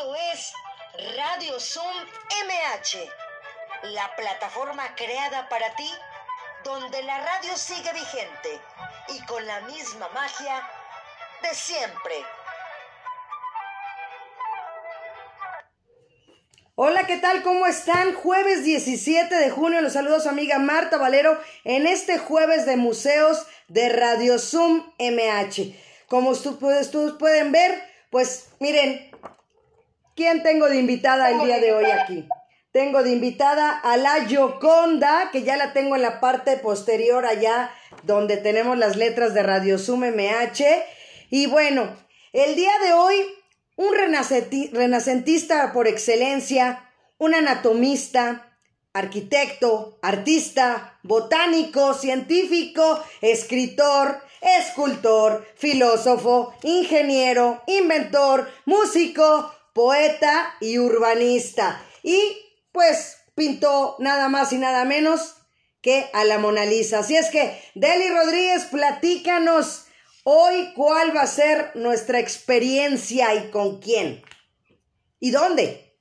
Es Radio Zoom MH, la plataforma creada para ti donde la radio sigue vigente y con la misma magia de siempre. Hola, ¿qué tal? ¿Cómo están? Jueves 17 de junio, los saludos a amiga Marta Valero en este jueves de museos de Radio Zoom MH. Como ustedes pueden ver, pues miren, ¿quién tengo de invitada el día de hoy aquí? Tengo de invitada a la Yoconda, que ya la tengo en la parte posterior allá donde tenemos las letras de Radio Zoom MH. Y bueno, el día de hoy, un renacentista por excelencia, un anatomista, arquitecto, artista, botánico, científico, escritor, escultor, filósofo, ingeniero, inventor, músico, poeta y urbanista. Y pues pintó nada más y nada menos que a la Mona Lisa. Así es que, Deli Rodríguez, platícanos hoy cuál va a ser nuestra experiencia y con quién. ¿Y dónde?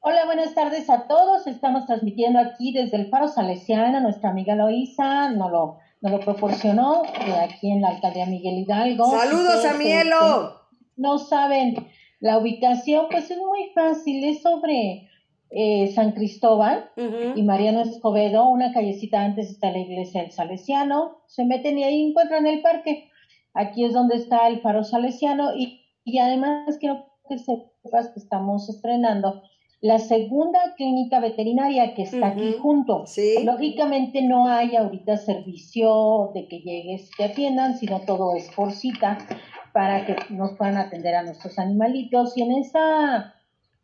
Hola, buenas tardes a todos. Estamos transmitiendo aquí desde el Faro Salesiano. Nuestra amiga Loisa nos lo, nos lo proporcionó de aquí en la alcaldía Miguel Hidalgo. ¡Saludos a Mielo! no saben la ubicación, pues es muy fácil. Es sobre eh, San Cristóbal y Mariano Escobedo, una callecita antes está la iglesia del Salesiano, se meten y ahí encuentran el parque. Aquí es donde está el faro salesiano y, y además quiero que sepas que estamos estrenando la segunda clínica veterinaria que está aquí junto. Lógicamente no hay ahorita servicio de que llegues y te atiendan, sino todo es por cita para que nos puedan atender a nuestros animalitos. Y en esa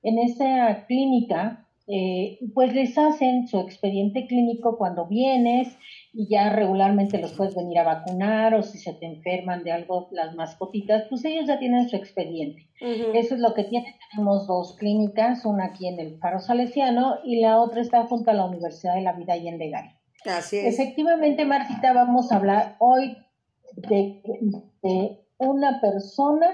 en esa clínica, eh, pues les hacen su expediente clínico cuando vienes y ya regularmente los puedes venir a vacunar o si se te enferman de algo las mascotitas, pues ellos ya tienen su expediente. Eso es lo que tienen. Tenemos dos clínicas, una aquí en el Faro Salesiano y la otra está junto a la Universidad de la Vida y en Legal. Así es. Efectivamente, Martita, vamos a hablar hoy de, de una persona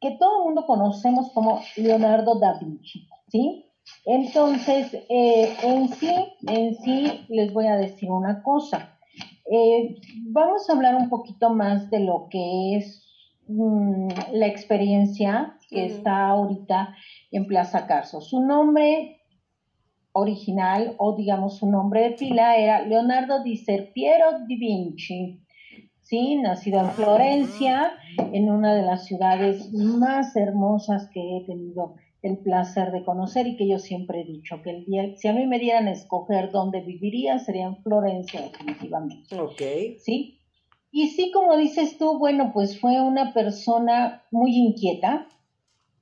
que todo el mundo conocemos como Leonardo da Vinci, ¿sí? Entonces, eh, en sí, en sí, les voy a decir una cosa. Eh, vamos a hablar un poquito más de lo que es mm, la experiencia que está ahorita en Plaza Carso. Su nombre original, o digamos su nombre de pila, era Leonardo di Serpiero di Vinci. ¿Sí? Nacido en Florencia, en una de las ciudades más hermosas que he tenido el placer de conocer y que yo siempre he dicho que el día, si a mí me dieran a escoger dónde viviría, sería en Florencia definitivamente. Ok. ¿Sí? Y sí, como dices tú, bueno, pues fue una persona muy inquieta,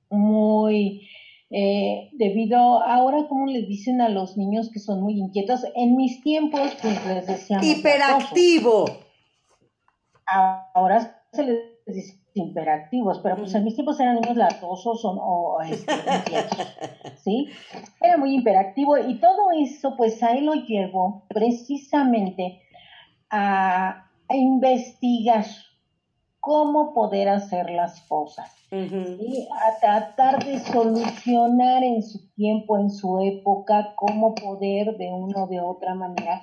muy... Eh, debido ahora, como les dicen a los niños que son muy inquietos, en mis tiempos, pues les decíamos... Hiperactivo ahora se les dice imperativos, pero pues en mis tiempos eran niños latosos o, o este, ¿sí? Era muy imperativo y todo eso pues ahí lo llevó precisamente a, investigar cómo poder hacer las cosas, a tratar de solucionar en su tiempo, en su época, cómo poder de una o de otra manera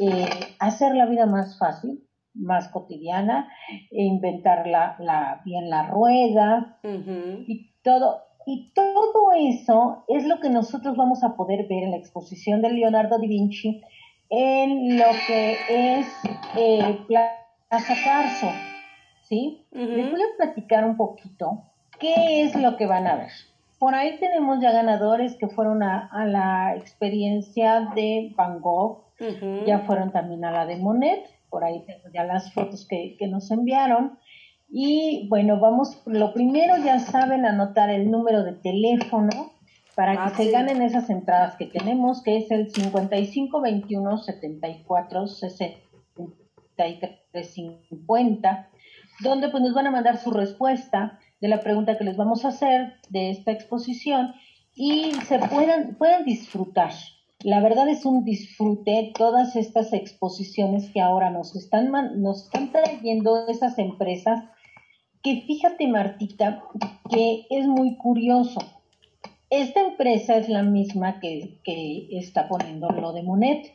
eh, hacer la vida más fácil, más cotidiana, e inventar la, la, bien la rueda y todo. Y todo eso es lo que nosotros vamos a poder ver en la exposición de Leonardo da Vinci en lo que es eh, Plaza Carso. ¿sí? Les voy a platicar un poquito qué es lo que van a ver. Por ahí tenemos ya ganadores que fueron a, la experiencia de Van Gogh, ya fueron también a la de Monet por ahí tengo ya las fotos que, nos enviaron. Y bueno, vamos, lo primero ya saben anotar el número de teléfono para que ah, se ganen esas entradas que tenemos, que es el 55 21 74 63 50, donde pues nos van a mandar su respuesta de la pregunta que les vamos a hacer de esta exposición y se puedan, puedan disfrutar la verdad es un disfrute todas estas exposiciones que ahora nos están, nos están trayendo esas empresas que fíjate, Martita, que es muy curioso. Esta empresa es la misma que, está poniendo lo de Monet,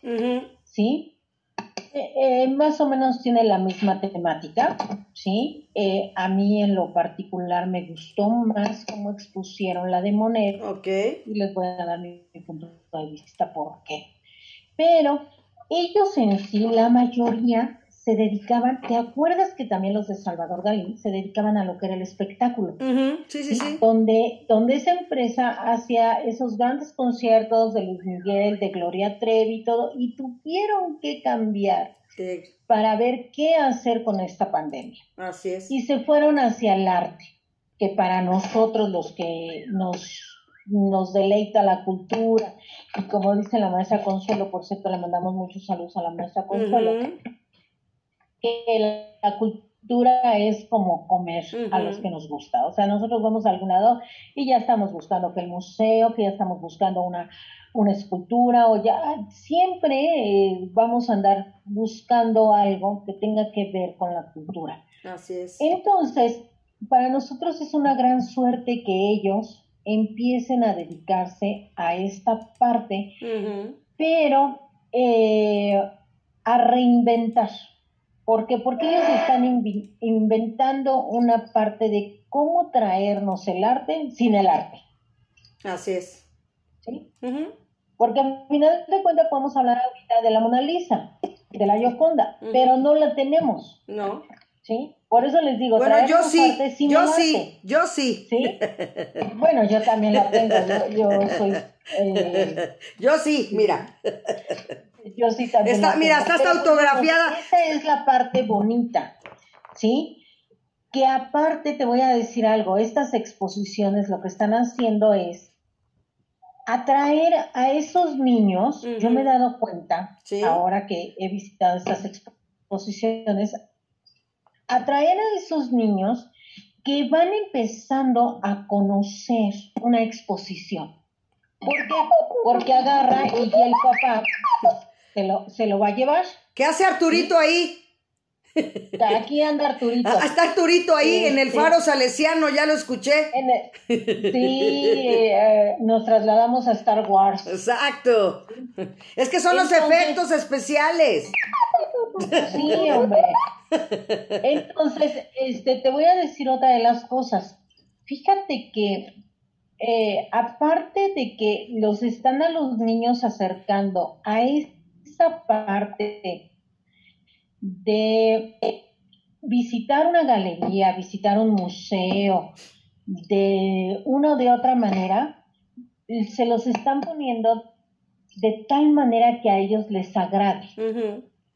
¿sí? Eh, eh, más o menos tiene la misma temática, ¿sí? Eh, a mí en lo particular me gustó más cómo expusieron la de Monet. Ok. Y les voy a dar mi, mi punto de vista por qué. Pero ellos en sí, la mayoría, se dedicaban, ¿te acuerdas que también los de Salvador Dalí se dedicaban a lo que era el espectáculo? Sí, sí, sí. Donde, donde esa empresa hacía esos grandes conciertos de Luis Miguel, de Gloria Trevi y todo, y tuvieron que cambiar para ver qué hacer con esta pandemia. Así es. Y se fueron hacia el arte, que para nosotros los que nos nos deleita la cultura. Y como dice la maestra Consuelo, por cierto, le mandamos muchos saludos a la maestra Consuelo, que la cultura es como comer a los que nos gusta. O sea, nosotros vamos a algún lado y ya estamos buscando que el museo, que ya estamos buscando una, una escultura o ya siempre eh, vamos a andar buscando algo que tenga que ver con la cultura. Así es. Entonces, para nosotros es una gran suerte que ellos empiecen a dedicarse a esta parte, pero eh, a reinventar. ¿Por qué? Porque ellos están inventando una parte de cómo traernos el arte sin el arte. Así es. ¿Sí? Porque al final de cuentas podemos hablar ahorita de la Mona Lisa, de la Yoconda, pero no la tenemos. No. ¿Sí? Por eso les digo, bueno, yo sí, yo sí, yo sí, sí. Bueno, yo también la tengo, yo, soy... Eh, yo sí, mira. Yo sí también. Está, mira, está hasta autografiada. Esa es la parte bonita, ¿sí? Que aparte te voy a decir algo, estas exposiciones lo que están haciendo es atraer a esos niños, yo me he dado cuenta, ahora que he visitado estas exposiciones, atraer a esos niños que van empezando a conocer una exposición. ¿Por qué? Porque agarra y el papá se lo, se lo va a llevar. ¿Qué hace Arturito ahí? Aquí anda Arturito. Ah, está Arturito ahí en el este, faro salesiano, ya lo escuché. sí, eh, nos trasladamos a Star Wars. Exacto. Es que son los efectos especiales. Sí, hombre. Entonces, este, te voy a decir otra de las cosas. Fíjate que eh, aparte de que los están a los niños acercando a esa parte de visitar una galería, visitar un museo, de una o de otra manera, se los están poniendo de tal manera que a ellos les agrade.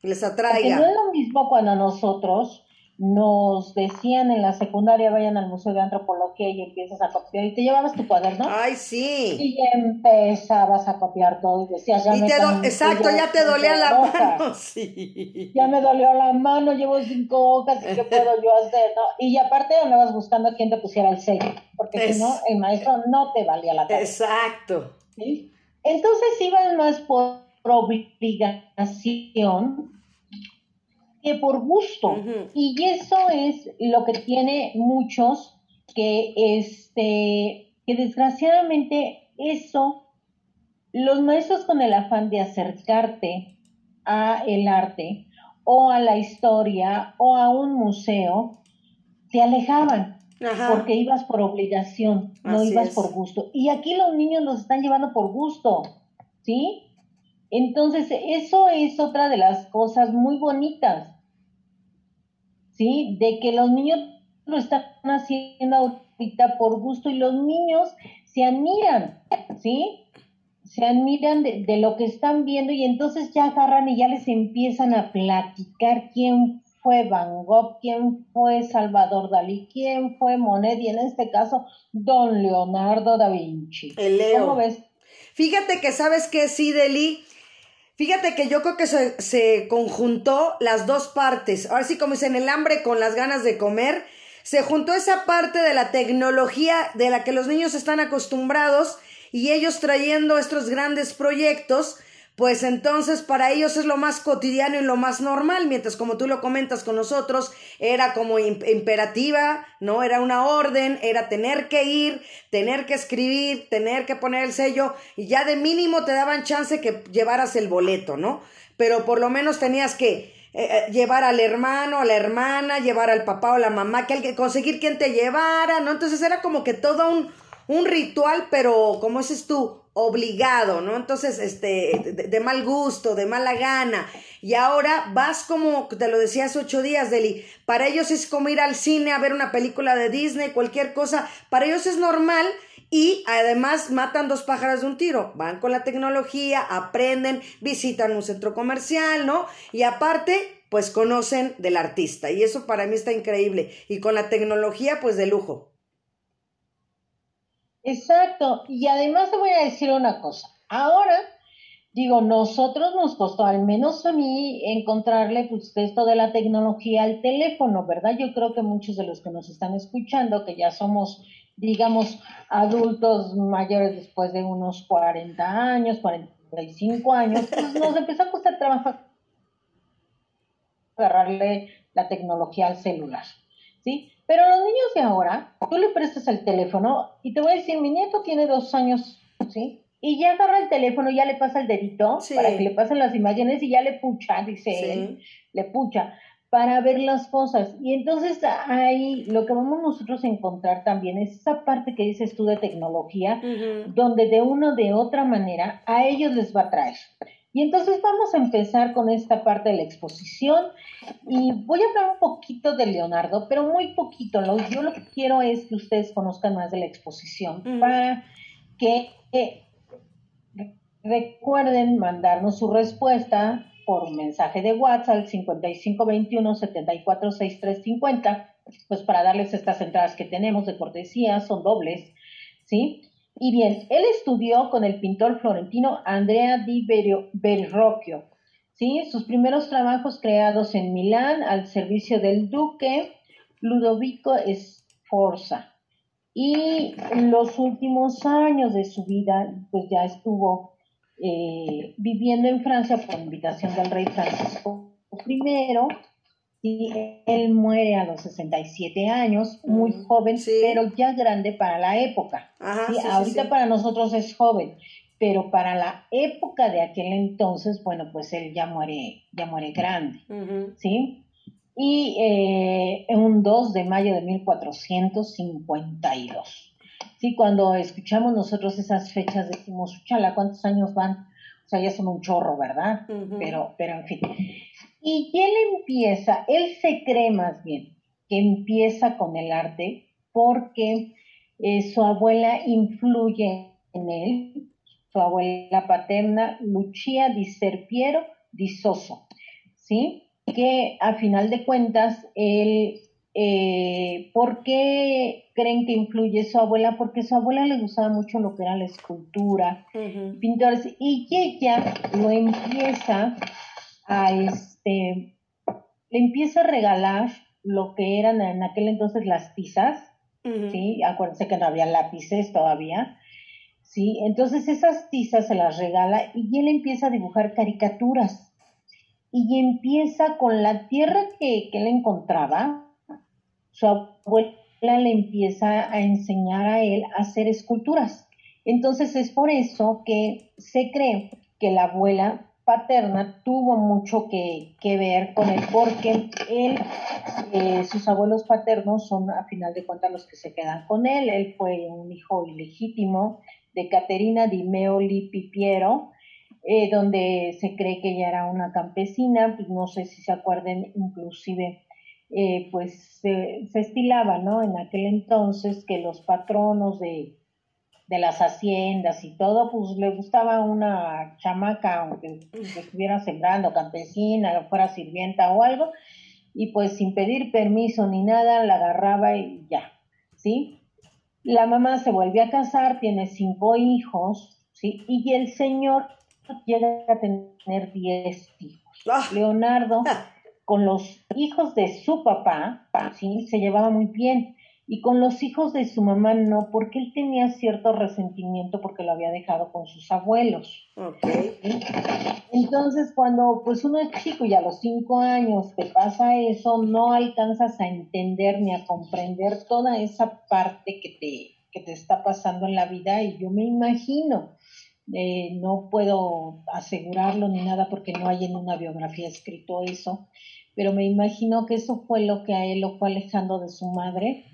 Les atraiga. no es lo mismo cuando nosotros nos decían en la secundaria vayan al Museo de Antropología y empiezas a copiar y te llevabas tu cuaderno. Ay, sí. Y empezabas a copiar todo y decías, ya me Exacto, ya te dolía la mano. Sí. Ya me dolió la mano, llevo cinco hojas y qué puedo yo hacer, ¿no? Y aparte andabas buscando a quién te pusiera el sello, porque si no, el maestro no te valía la pena. Exacto. ¿Sí? Entonces ibas más por obligación que por gusto. Y eso es lo que tiene muchos que, este, que desgraciadamente eso, los maestros con el afán de acercarte a el arte o a la historia o a un museo, te alejaban. Porque ibas por obligación, no ibas por gusto. Y aquí los niños los están llevando por gusto, ¿sí? Entonces, eso es otra de las cosas muy bonitas. ¿sí? De que los niños lo están haciendo ahorita por gusto y los niños se admiran, ¿sí? Se admiran de, lo que están viendo y entonces ya agarran y ya les empiezan a platicar quién fue Van Gogh, quién fue Salvador Dalí, quién fue Monet y en este caso Don Leonardo da Vinci. El Leo. ¿Cómo ves? Fíjate que sabes que sí, Deli, Fíjate que yo creo que se, conjuntó las dos partes. Ahora sí, como dicen, el hambre con las ganas de comer. Se juntó esa parte de la tecnología de la que los niños están acostumbrados y ellos trayendo estos grandes proyectos pues entonces para ellos es lo más cotidiano y lo más normal, mientras como tú lo comentas con nosotros, era como imperativa, ¿no? Era una orden, era tener que ir, tener que escribir, tener que poner el sello, y ya de mínimo te daban chance que llevaras el boleto, ¿no? Pero por lo menos tenías que eh, eh, llevar al hermano, a la hermana, llevar al papá o la mamá, que conseguir quien te llevara, ¿no? Entonces era como que todo un, un ritual, pero como dices tú, obligado, ¿no? Entonces, este, de, mal gusto, de mala gana. Y ahora vas como, te lo decía hace ocho días, Deli, para ellos es como ir al cine a ver una película de Disney, cualquier cosa, para ellos es normal y además matan dos pájaros de un tiro. Van con la tecnología, aprenden, visitan un centro comercial, ¿no? Y aparte, pues conocen del artista. Y eso para mí está increíble. Y con la tecnología, pues de lujo. Exacto. Y además te voy a decir una cosa. Ahora, digo, nosotros nos costó, al menos a mí, encontrarle pues esto de la tecnología al teléfono, ¿verdad? Yo creo que muchos de los que nos están escuchando, que ya somos digamos, adultos mayores después de unos 40 años, 45 años, pues nos empezó a costar trabajo agarrarle la tecnología al celular, ¿sí? Pero los niños de ahora, tú le prestas el teléfono y te voy a decir, mi nieto tiene dos años, ¿sí? Y ya agarra el teléfono, ya le pasa el dedito para que le pasen las imágenes y ya le pucha, dice él, le pucha para ver las cosas. Y entonces ahí lo que vamos nosotros a encontrar también es esa parte que dices tú de tecnología, donde de una o de otra manera a ellos les va a traer. Y entonces vamos a empezar con esta parte de la exposición y voy a hablar un poquito de Leonardo, pero muy poquito. Lo, yo lo que quiero es que ustedes conozcan más de la exposición para que eh, recuerden mandarnos su respuesta por mensaje de WhatsApp al 5521 746350, pues para darles estas entradas que tenemos de cortesía, son dobles, ¿sí? Y bien, él estudió con el pintor florentino Andrea di Verrocchio, ¿sí? Sus primeros trabajos creados en Milán al servicio del duque Ludovico Sforza. Y los últimos años de su vida, pues ya estuvo eh, viviendo en Francia por invitación del rey Francisco I. Y él muere a los 67 años, muy mm, joven, pero ya grande para la época. ahorita para nosotros es joven, pero para la época de aquel entonces, bueno, pues él ya muere, ya muere grande, ¿sí? Y eh, un 2 de mayo de 1452. Sí, cuando escuchamos nosotros esas fechas decimos, chala, ¿cuántos años van? O sea, ya son un chorro, ¿verdad? Pero, pero en fin. Y él empieza, él se cree más bien que empieza con el arte porque eh, su abuela influye en él, su abuela paterna, Lucia di Serpiero di Soso, ¿sí? Que a final de cuentas él eh, ¿Por qué creen que influye su abuela? Porque su abuela le gustaba mucho lo que era la escultura, pintores, y ella lo empieza a, este, le empieza a regalar lo que eran en aquel entonces las tizas, ¿sí? Acuérdense que no había lápices todavía, ¿sí? Entonces esas tizas se las regala y él empieza a dibujar caricaturas y empieza con la tierra que, que él encontraba, su abuela le empieza a enseñar a él a hacer esculturas. Entonces es por eso que se cree que la abuela paterna tuvo mucho que, ver con él, porque él, eh, sus abuelos paternos son a final de cuentas los que se quedan con él. Él fue un hijo ilegítimo de Caterina di Meoli Pipiero, eh, donde se cree que ella era una campesina, pues no sé si se acuerden, inclusive eh, pues se estilaba, ¿no? En aquel entonces que los patronos de, las haciendas y todo, pues le gustaba una chamaca, aunque estuviera sembrando, campesina, fuera sirvienta o algo, y pues sin pedir permiso ni nada, la agarraba y ya, ¿sí? La mamá se vuelve a casar, tiene cinco hijos, ¿sí? Y el señor llega a tener diez hijos. Ah. Leonardo con los hijos de su papá, ¿sí? Se llevaba muy bien. Y con los hijos de su mamá no, porque él tenía cierto resentimiento porque lo había dejado con sus abuelos. Okay. Entonces, cuando pues uno es chico y a los cinco años te pasa eso, no alcanzas a entender ni a comprender toda esa parte que te, que te está pasando en la vida y yo me imagino, eh, no puedo asegurarlo ni nada porque no hay en una biografía escrito eso, pero me imagino que eso fue lo que a él lo fue alejando de su madre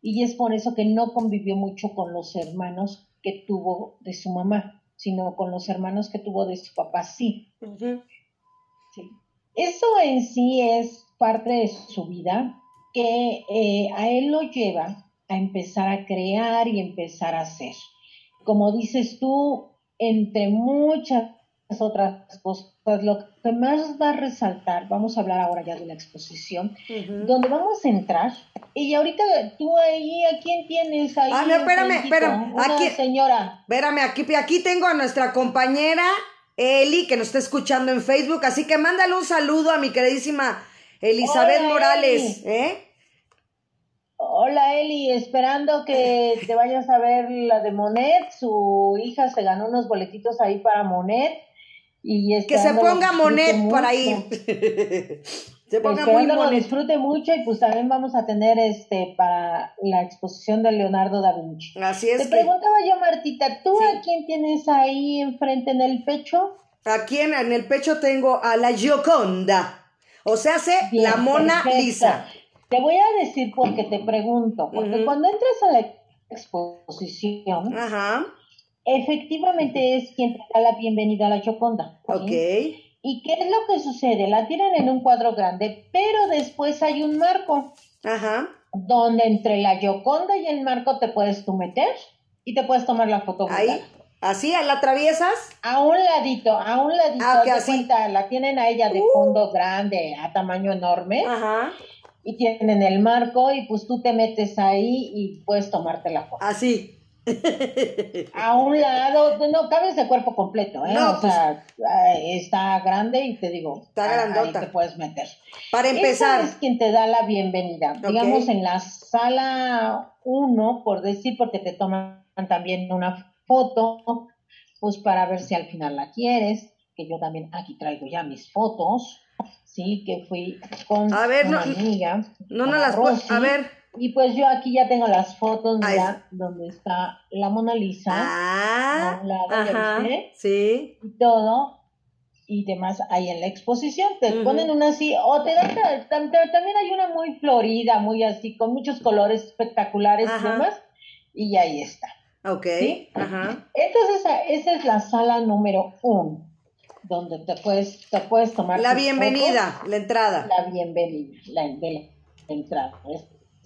y es por eso que no convivió mucho con los hermanos que tuvo de su mamá, sino con los hermanos que tuvo de su papá, sí. sí. Eso en sí es parte de su vida que eh, a él lo lleva a empezar a crear y empezar a hacer. Como dices tú, entre muchas otras cosas, lo que más va a resaltar, vamos a hablar ahora ya de la exposición, donde vamos a entrar, y ahorita tú ahí, ¿a quién tienes ahí? Ah, no, espérame, espérame, aquí, señora. Espérame, aquí, aquí tengo a nuestra compañera Eli, que nos está escuchando en Facebook, así que mándale un saludo a mi queridísima Elizabeth Morales, ¿eh? Hola Eli, esperando que te vayas a ver la de Monet. Su hija se ganó unos boletitos ahí para Monet. Y que se ponga Monet para ir. se ponga muy Monet. disfrute mucho y pues también vamos a tener este para la exposición de Leonardo da Vinci. Así es. Te preguntaba yo, Martita, ¿tú a quién tienes ahí enfrente en el pecho? Aquí en, en el pecho tengo a la Gioconda. O sea, hace la Mona Lisa. Te voy a decir por qué te pregunto, porque cuando entras a la exposición, efectivamente es quien te da la bienvenida a la Choconda. Ok. ¿Y qué es lo que sucede? La tienen en un cuadro grande, pero después hay un marco. Ajá. Donde entre la Yoconda y el marco te puedes tú meter y te puedes tomar la foto. Ahí. ¿Así? ¿La atraviesas? A un ladito, a un ladito. Ah, así. la tienen a ella de uh. fondo grande, a tamaño enorme. Ajá y tienen el marco y pues tú te metes ahí y puedes tomarte la foto. Así. A un lado, no cabes de cuerpo completo, ¿eh? o pues sea, está grande y te digo, está grandota. Ahí te puedes meter. Para empezar. Esa es quien te da la bienvenida. Digamos en la sala 1, por decir, porque te toman también una foto, pues para ver si al final la quieres, que yo también aquí traigo ya mis fotos sí, que fui con a ver, una amiga. No, no las puedo, a ver. Y pues yo aquí ya tengo las fotos, mira, donde está la Mona Lisa. Ah, ajá, sí. Y todo, y demás ahí en la exposición. Te ponen una así, o te dan, también hay una muy florida, muy así, con muchos colores espectaculares y demás, y ahí está. Ok, ajá. Entonces, esa es la sala número uno donde te puedes, te puedes tomar. La bienvenida, la entrada. La bienvenida, la, entrada.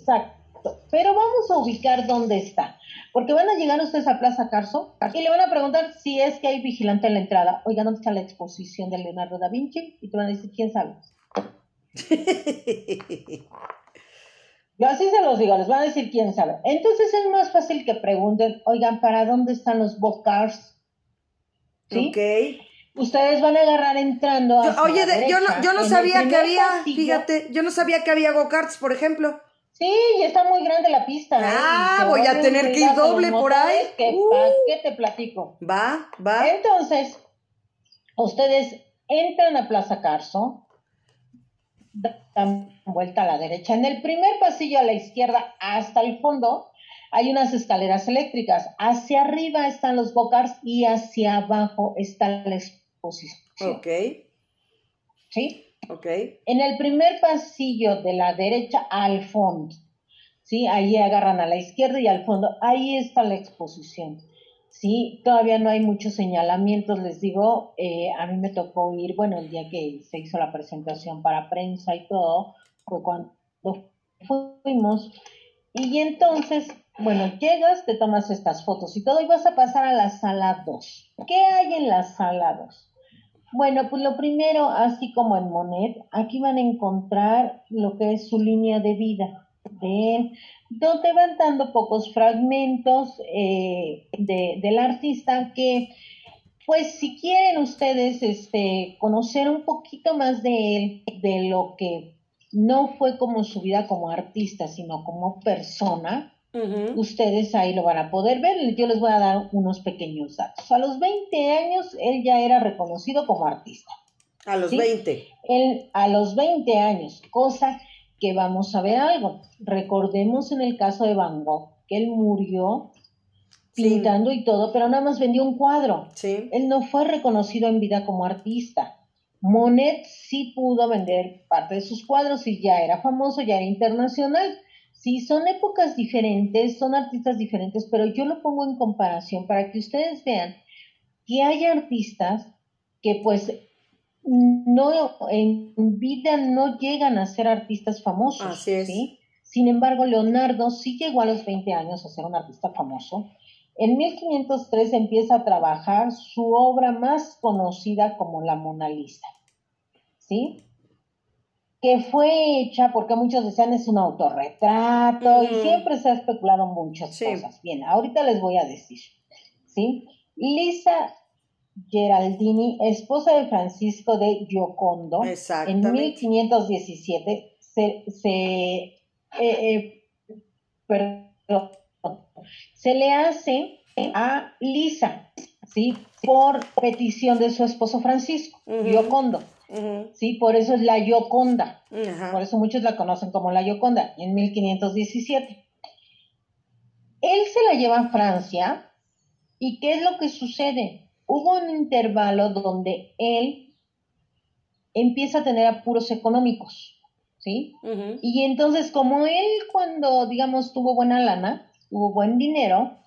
Exacto. Pero vamos a ubicar dónde está. Porque van a llegar ustedes a Plaza Carso y le van a preguntar si es que hay vigilante en la entrada. Oiga, ¿dónde está la exposición de Leonardo da Vinci? Y te van a decir, ¿quién sabe? Yo así se los digo, les van a decir quién sabe. Entonces es más fácil que pregunten, oigan, ¿para dónde están los bocars? ¿Sí? Ok ustedes van a agarrar entrando. oye, yo no, yo no sabía que había, fíjate, yo no sabía que había go-karts, por ejemplo. Sí, y está muy grande la pista. ¿eh? Ah, voy a tener que ir doble por ahí. Que, qué te platico? Va, va. Entonces, ustedes entran a Plaza Carso, dan vuelta a la derecha. En el primer pasillo a la izquierda hasta el fondo hay unas escaleras eléctricas. Hacia arriba están los bocars y hacia abajo está la posición. Ok. ¿Sí? Ok. En el primer pasillo de la derecha al fondo, ¿sí? Ahí agarran a la izquierda y al fondo, ahí está la exposición. Sí, todavía no hay muchos señalamientos, les digo, eh, a mí me tocó ir, bueno, el día que se hizo la presentación para prensa y todo, fue cuando fuimos, y entonces, bueno, llegas, te tomas estas fotos y todo, y vas a pasar a la sala 2. ¿Qué hay en la sala 2? Bueno, pues lo primero, así como en Monet, aquí van a encontrar lo que es su línea de vida. De donde van dando pocos fragmentos eh, de, del artista que, pues si quieren ustedes este, conocer un poquito más de él, de lo que no fue como su vida como artista, sino como persona, ustedes ahí lo van a poder ver. Yo les voy a dar unos pequeños datos. A los 20 años él ya era reconocido como artista. A los 20. Él, a los 20 años, cosa que vamos a ver algo. Recordemos en el caso de Van Gogh, que él murió pintando y todo, pero nada más vendió un cuadro. Sí. Él no fue reconocido en vida como artista. Monet sí pudo vender parte de sus cuadros y ya era famoso, ya era internacional. Sí, son épocas diferentes, son artistas diferentes, pero yo lo pongo en comparación para que ustedes vean que hay artistas que pues no en vida no llegan a ser artistas famosos. Así es. ¿sí? Sin embargo, Leonardo sí llegó a los 20 años a ser un artista famoso. En 1503 empieza a trabajar su obra más conocida como la Mona Lisa. ¿Sí? Que fue hecha porque muchos decían es un autorretrato y siempre se ha especulado muchas cosas. Bien, ahorita les voy a decir, ¿sí? Lisa Geraldini, esposa de Francisco de Giocondo, en 1517 se, se, eh, eh, se le hace a Lisa, ¿sí? Por petición de su esposo Francisco, Giocondo. Sí, por eso es la Yoconda. Por eso muchos la conocen como la Yoconda, en 1517. Él se la lleva a Francia y ¿qué es lo que sucede? Hubo un intervalo donde él empieza a tener apuros económicos, ¿sí? Y entonces como él cuando, digamos, tuvo buena lana, tuvo buen dinero,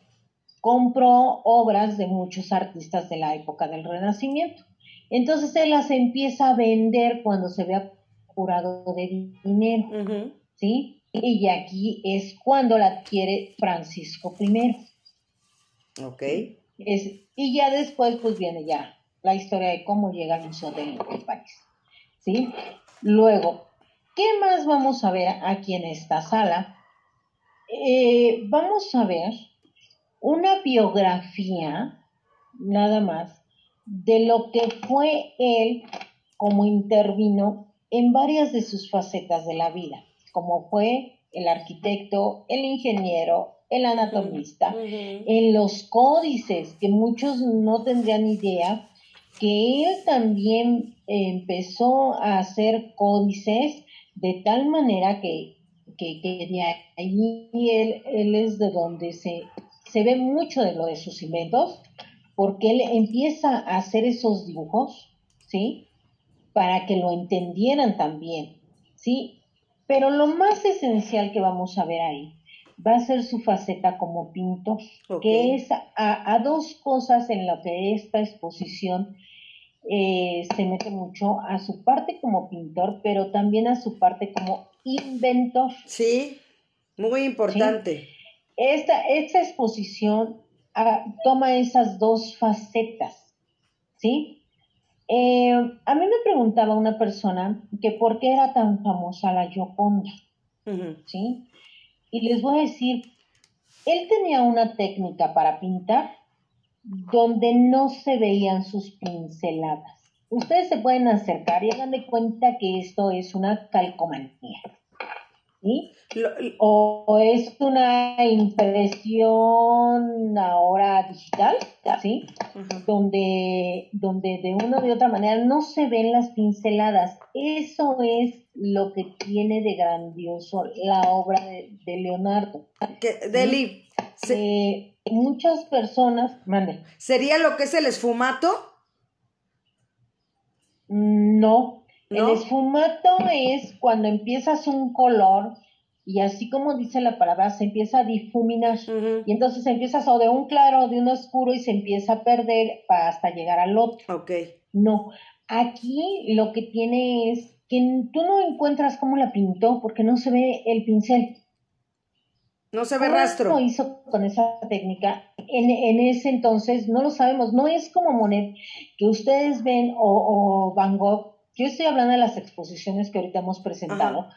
compró obras de muchos artistas de la época del Renacimiento. Entonces él las empieza a vender cuando se ve apurado de dinero, ¿sí? Y aquí es cuando la adquiere Francisco I. Ok. y ya después pues viene ya la historia de cómo llega al Museo del, París, ¿sí? Luego, ¿qué más vamos a ver aquí en esta sala? Eh, vamos a ver una biografía, nada más, de lo que fue él como intervino en varias de sus facetas de la vida, como fue el arquitecto, el ingeniero, el anatomista, en los códices, que muchos no tendrían idea, que él también empezó a hacer códices de tal manera que, que, de ahí él, él es de donde se, se ve mucho de lo de sus inventos, porque él empieza a hacer esos dibujos, ¿sí? Para que lo entendieran también, ¿sí? Pero lo más esencial que vamos a ver ahí va a ser su faceta como pintor, que es a, dos cosas en lo que esta exposición eh, se mete mucho, a su parte como pintor, pero también a su parte como inventor. Sí, muy importante. Esta, esta exposición toma esas dos facetas, ¿sí? Eh, a mí me preguntaba una persona que por qué era tan famosa la Gioconda, ¿sí? Y les voy a decir, él tenía una técnica para pintar donde no se veían sus pinceladas. Ustedes se pueden acercar y hagan de cuenta que esto es una calcomanía. ¿Sí? o es una impresión ahora digital, ¿sí? donde, donde de una o de otra manera no se ven las pinceladas. Eso es lo que tiene de grandioso la obra de, Leonardo. Deli, eh, muchas personas, mande. ¿Sería lo que es el esfumato? No, el esfumato es cuando empiezas un color y así como dice la palabra, se empieza a difuminar. Y entonces empiezas o de un claro o de un oscuro y se empieza a perder hasta llegar al otro. Ok. No, aquí lo que tiene es que tú no encuentras cómo la pintó porque no se ve el pincel. No se ve rastro. ¿Cómo hizo con esa técnica? En, en, ese entonces no lo sabemos. No es como Monet que ustedes ven o, o Van Gogh yo estoy hablando de las exposiciones que ahorita hemos presentado,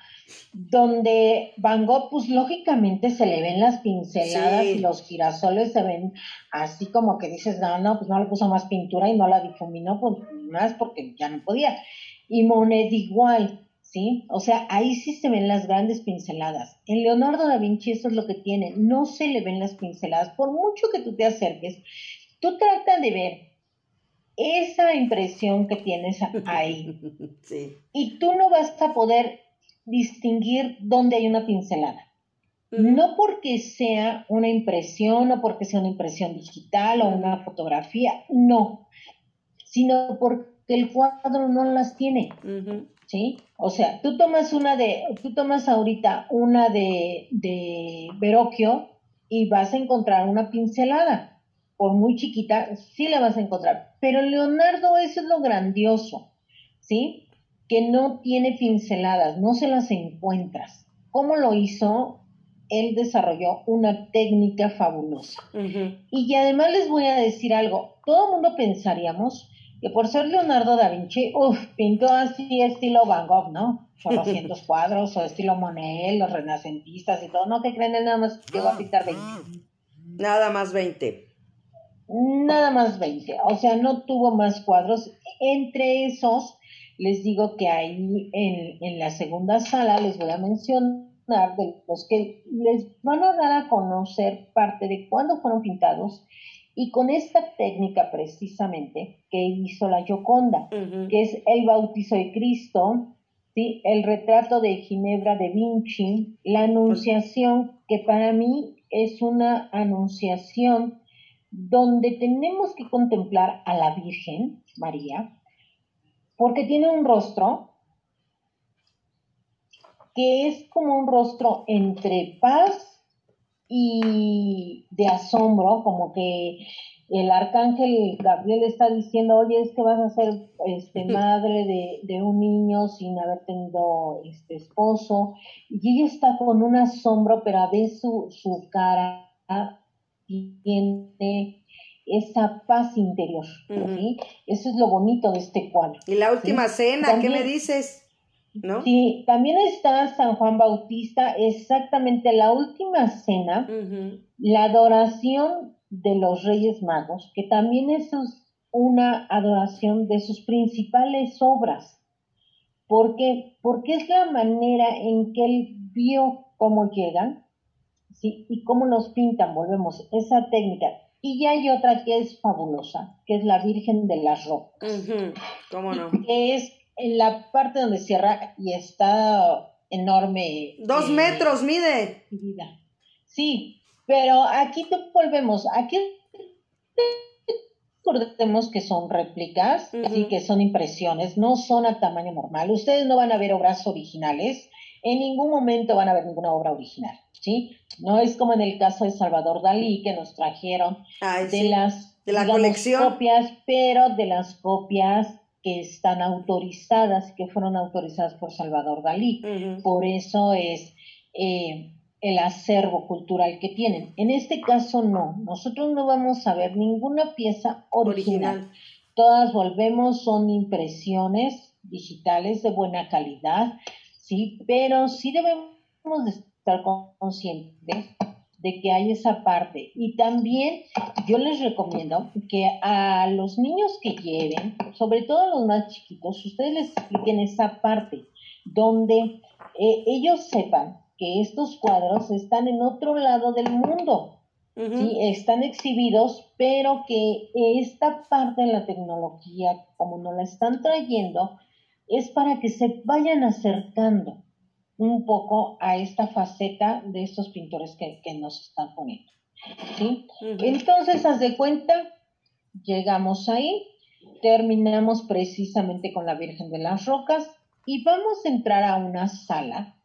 donde Van Gogh, pues lógicamente se le ven las pinceladas y los girasoles se ven así como que dices, no, no, pues no le puso más pintura y no la difuminó, pues más porque ya no podía. Y Monet igual, ¿sí? O sea, ahí sí se ven las grandes pinceladas. En Leonardo da Vinci eso es lo que tiene, no se le ven las pinceladas. Por mucho que tú te acerques, tú trata de ver esa impresión que tienes ahí. Sí. Y tú no vas a poder distinguir dónde hay una pincelada. No porque sea una impresión o porque sea una impresión digital o una fotografía, no, sino porque el cuadro no las tiene. ¿Sí? O sea, tú tomas una de, tú tomas ahorita una de, de Verocchio y vas a encontrar una pincelada. Por muy chiquita, sí la vas a encontrar. Pero Leonardo, eso es lo grandioso, ¿sí? Que no tiene pinceladas, no se las encuentras. ¿Cómo lo hizo? Él desarrolló una técnica fabulosa. Y además les voy a decir algo, todo el mundo pensaríamos que por ser Leonardo da Vinci, uff, pintó así estilo Van Gogh, ¿no? Por cuadros, o estilo Monet, los renacentistas y todo, ¿no? que creen? Él nada más llegó a pintar 20. Nada más 20. Nada más 20. O sea, no tuvo más cuadros. Entre esos, les digo que ahí en, en la segunda sala les voy a mencionar de los que les van a dar a conocer parte de cuándo fueron pintados y con esta técnica precisamente que hizo la Gioconda, que es el bautizo de Cristo, ¿sí? el retrato de Ginebra de Vinci, la anunciación, que para mí es una anunciación donde tenemos que contemplar a la Virgen María, porque tiene un rostro que es como un rostro entre paz y de asombro, como que el arcángel Gabriel está diciendo, oye, es que vas a ser este, madre de, un niño sin haber tenido este esposo, y ella está con un asombro, pero a veces su, su cara tiene esa paz interior, Eso es lo bonito de este cuadro. Y la última cena, ¿qué me dices? Sí, también está San Juan Bautista, exactamente la última cena, la adoración de los Reyes Magos, que también es una adoración de sus principales obras. ¿Por qué? Porque es la manera en que él vio cómo llegan ¿sí? y cómo nos pintan, volvemos, esa técnica. Y ya hay otra que es fabulosa, que es la Virgen de las Rocas. ¿Cómo no? Que es en la parte donde cierra y está enorme. Dos eh, metros mide. Sí, pero aquí te volvemos, aquí recordemos que son réplicas, y que son impresiones, no son a tamaño normal. Ustedes no van a ver obras originales, en ningún momento van a ver ninguna obra original, ¿sí? No es como en el caso de Salvador Dalí, que nos trajeron de las de la colección. copias, pero de las copias que están autorizadas, que fueron autorizadas por Salvador Dalí. Por eso es eh, el acervo cultural que tienen. En este caso no, nosotros no vamos a ver ninguna pieza original. Todas volvemos, son impresiones digitales de buena calidad, sí, pero sí debemos de estar conscientes de que hay esa parte. Y también yo les recomiendo que a los niños que lleven, sobre todo a los más chiquitos, ustedes les expliquen esa parte donde eh, ellos sepan que estos cuadros están en otro lado del mundo. ¿sí? Están exhibidos, pero que esta parte de la tecnología, como nos la están trayendo, es para que se vayan acercando un poco a esta faceta de estos pintores que, nos están poniendo. ¿sí? Entonces, haz de cuenta, llegamos ahí, terminamos precisamente con la Virgen de las Rocas y vamos a entrar a una sala,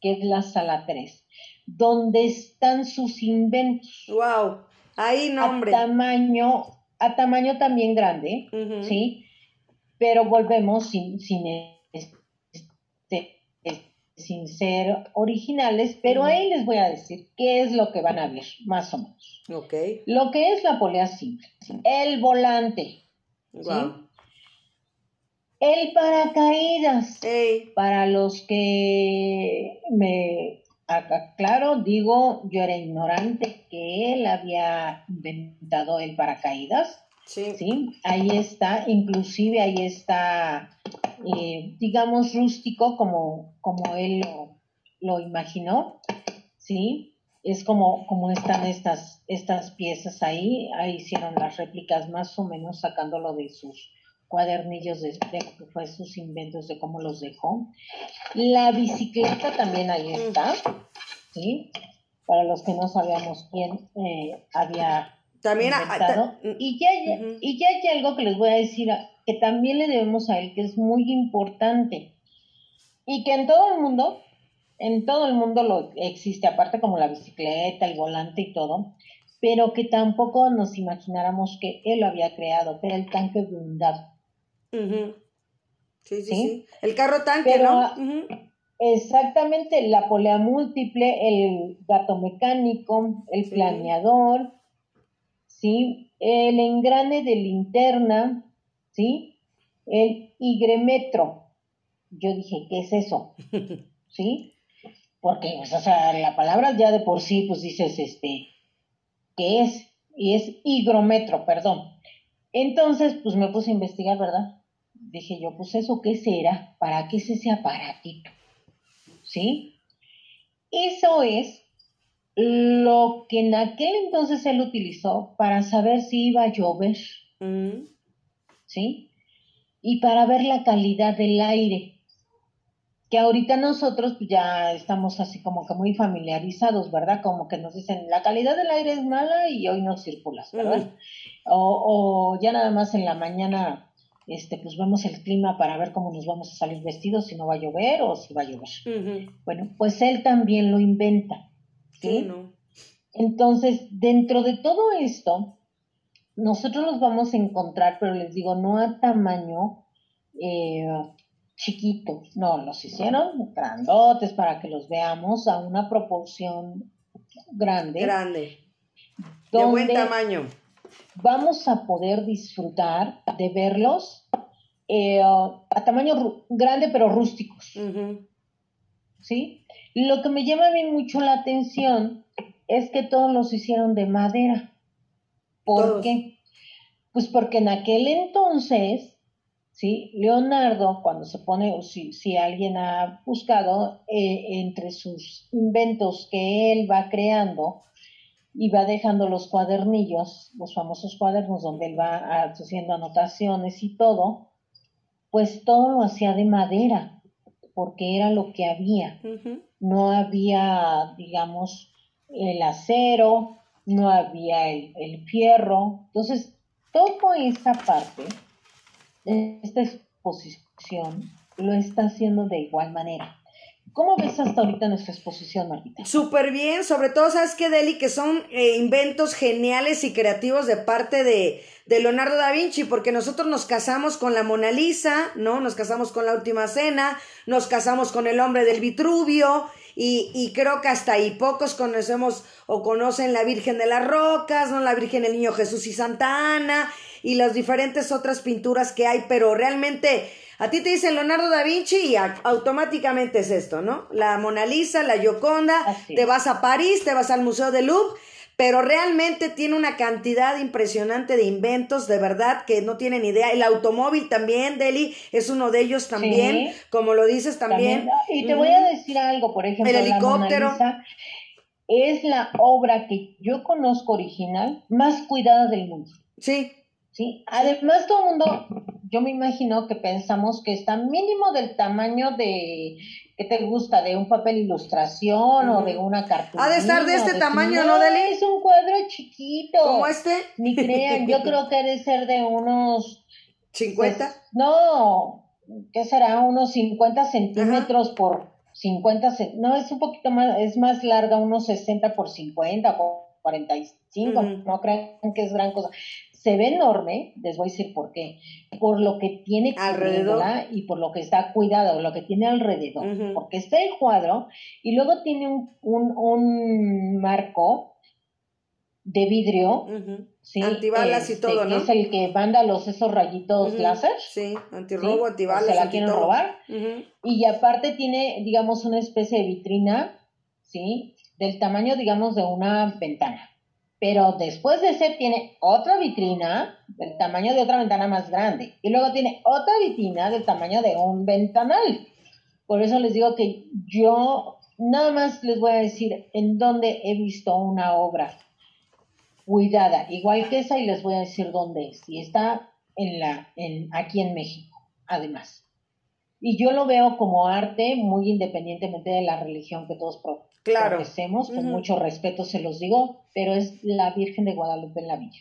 que es la sala 3, donde están sus inventos. ¡Wow! Ahí nombre. A tamaño, a tamaño también grande, ¿sí? Pero volvemos sin, sin sin ser originales, pero ahí les voy a decir qué es lo que van a ver, más o menos. Ok. Lo que es la polea simple, el volante, el paracaídas, para los que me claro, digo, yo era ignorante que él había inventado el paracaídas. Sí. sí. Ahí está, inclusive ahí está eh, digamos, rústico como, como él lo, imaginó, ¿sí? Es como, como están estas, estas piezas ahí, ahí hicieron las réplicas más o menos sacándolo de sus cuadernillos de, de que fue sus inventos, de cómo los dejó. La bicicleta también ahí está, ¿sí? Para los que no sabíamos quién eh, había También a- inventado. ta- mm, y, ya, hay- y ya hay algo que les voy a decir a- que también le debemos a él, que es muy importante. Y que en todo el mundo, en todo el mundo lo existe, aparte como la bicicleta, el volante y todo, pero que tampoco nos imagináramos que él lo había creado, que era el tanque blindado. ujú. Sí, sí, ¿Sí? sí. El carro tanque, Pero- ¿no? Exactamente, la polea múltiple, el gato mecánico, el Sí. planeador, ¿sí? El engrane de linterna, ¿sí? El higremetro. Yo dije, ¿qué es eso? ¿Sí? Porque, pues, o sea, la palabra ya de por sí, pues dices, este, ¿qué es? Y es higrometro, perdón. Entonces, pues me puse a investigar, ¿verdad? Dije yo, pues eso, ¿qué será? ¿Para qué es ese aparatito? ¿Sí? Eso es lo que en aquel entonces él utilizó para saber si iba a llover, Ujú. ¿sí? Y para ver la calidad del aire. Que ahorita nosotros pues, ya estamos así como que muy familiarizados, ¿verdad? Como que nos dicen, la calidad del aire es mala y hoy no circulas, ¿verdad? Ujú. o, o ya nada más en la mañana, este, pues vemos el clima para ver cómo nos vamos a salir vestidos, si no va a llover o si va a llover. Bueno, pues él también lo inventa, ¿sí? No. Entonces, dentro de todo esto, nosotros los vamos a encontrar, pero les digo, no a tamaño eh, chiquito, no, los hicieron grandotes para que los veamos a una proporción grande, Grande. De buen tamaño. vamos a poder disfrutar de verlos eh, a tamaño grande pero rústicos. ¿Sí? Lo que me llama a mí mucho la atención es que todos los hicieron de madera. ¿Por Todos. qué? Pues porque en aquel entonces, ¿sí? Leonardo, cuando se pone, o si, si alguien ha buscado, eh, entre sus inventos que él va creando, y va dejando los cuadernillos, los famosos cuadernos donde él va haciendo anotaciones y todo, pues todo lo hacía de madera, porque era lo que había. No había, digamos, el acero, no había el, el fierro. Entonces, toda esa parte esta exposición lo está haciendo de igual manera. ¿Cómo ves hasta ahorita nuestra exposición, Martita? Súper bien, sobre todo, ¿sabes qué, Deli? Que son eh, inventos geniales y creativos de parte de, de Leonardo da Vinci, porque nosotros nos casamos con la Mona Lisa, ¿no? Nos casamos con la Última Cena, nos casamos con el hombre del Vitruvio, y, y creo que hasta ahí pocos conocemos o conocen la Virgen de las Rocas, ¿no? La Virgen del Niño Jesús y Santa Ana, y las diferentes otras pinturas que hay, pero realmente a ti te dicen Leonardo da Vinci y automáticamente es esto, ¿no? La Mona Lisa, la Gioconda, Así te vas a París, te vas al Museo del Louvre, pero realmente tiene una cantidad impresionante de inventos, de verdad, que no tienen idea. El automóvil también, Deli, es uno de ellos también, Sí. como lo dices también. Y te voy a decir algo, por ejemplo, El la Mona helicóptero. Lisa es la obra que yo conozco original más cuidada del mundo. Sí, ¿sí? Además, todo el mundo, yo me imagino que pensamos que está mínimo del tamaño de, ¿qué te gusta? De un papel ilustración o de una cartulina. Ha de estar de este tamaño, ¿no, Deli? Es un cuadro chiquito. como este, Ni crean, yo creo que ha de ser de unos... 50. pues, no, ¿qué será? Unos 50 centímetros por 50 cen- No, es un poquito más, es más larga, unos 60 por 50, por 45, Ujú. no crean que es gran cosa. Se ve enorme, les voy a decir por qué. Por lo que tiene Alrededor. y por lo que está cuidado, lo que tiene alrededor. Porque está el cuadro y luego tiene un, un, un marco de vidrio. ¿sí? Antibalas y Este, todo, que ¿no? Es el que manda los, esos rayitos láser. Sí, antirrobo, antibalas, Se la quieren todo. robar. Y aparte tiene, digamos, una especie de vitrina, ¿sí? Del tamaño, digamos, de una ventana. Pero después de ese tiene otra vitrina del tamaño de otra ventana más grande. Y luego tiene otra vitrina del tamaño de un ventanal. Por eso les digo que yo nada más les voy a decir en dónde he visto una obra cuidada, igual que esa, y les voy a decir dónde es. Y está en la, en, aquí en México, además. Y yo lo veo como arte muy independientemente de la religión que todos claro. profesemos, con mucho respeto se los digo, pero es la Virgen de Guadalupe en la villa.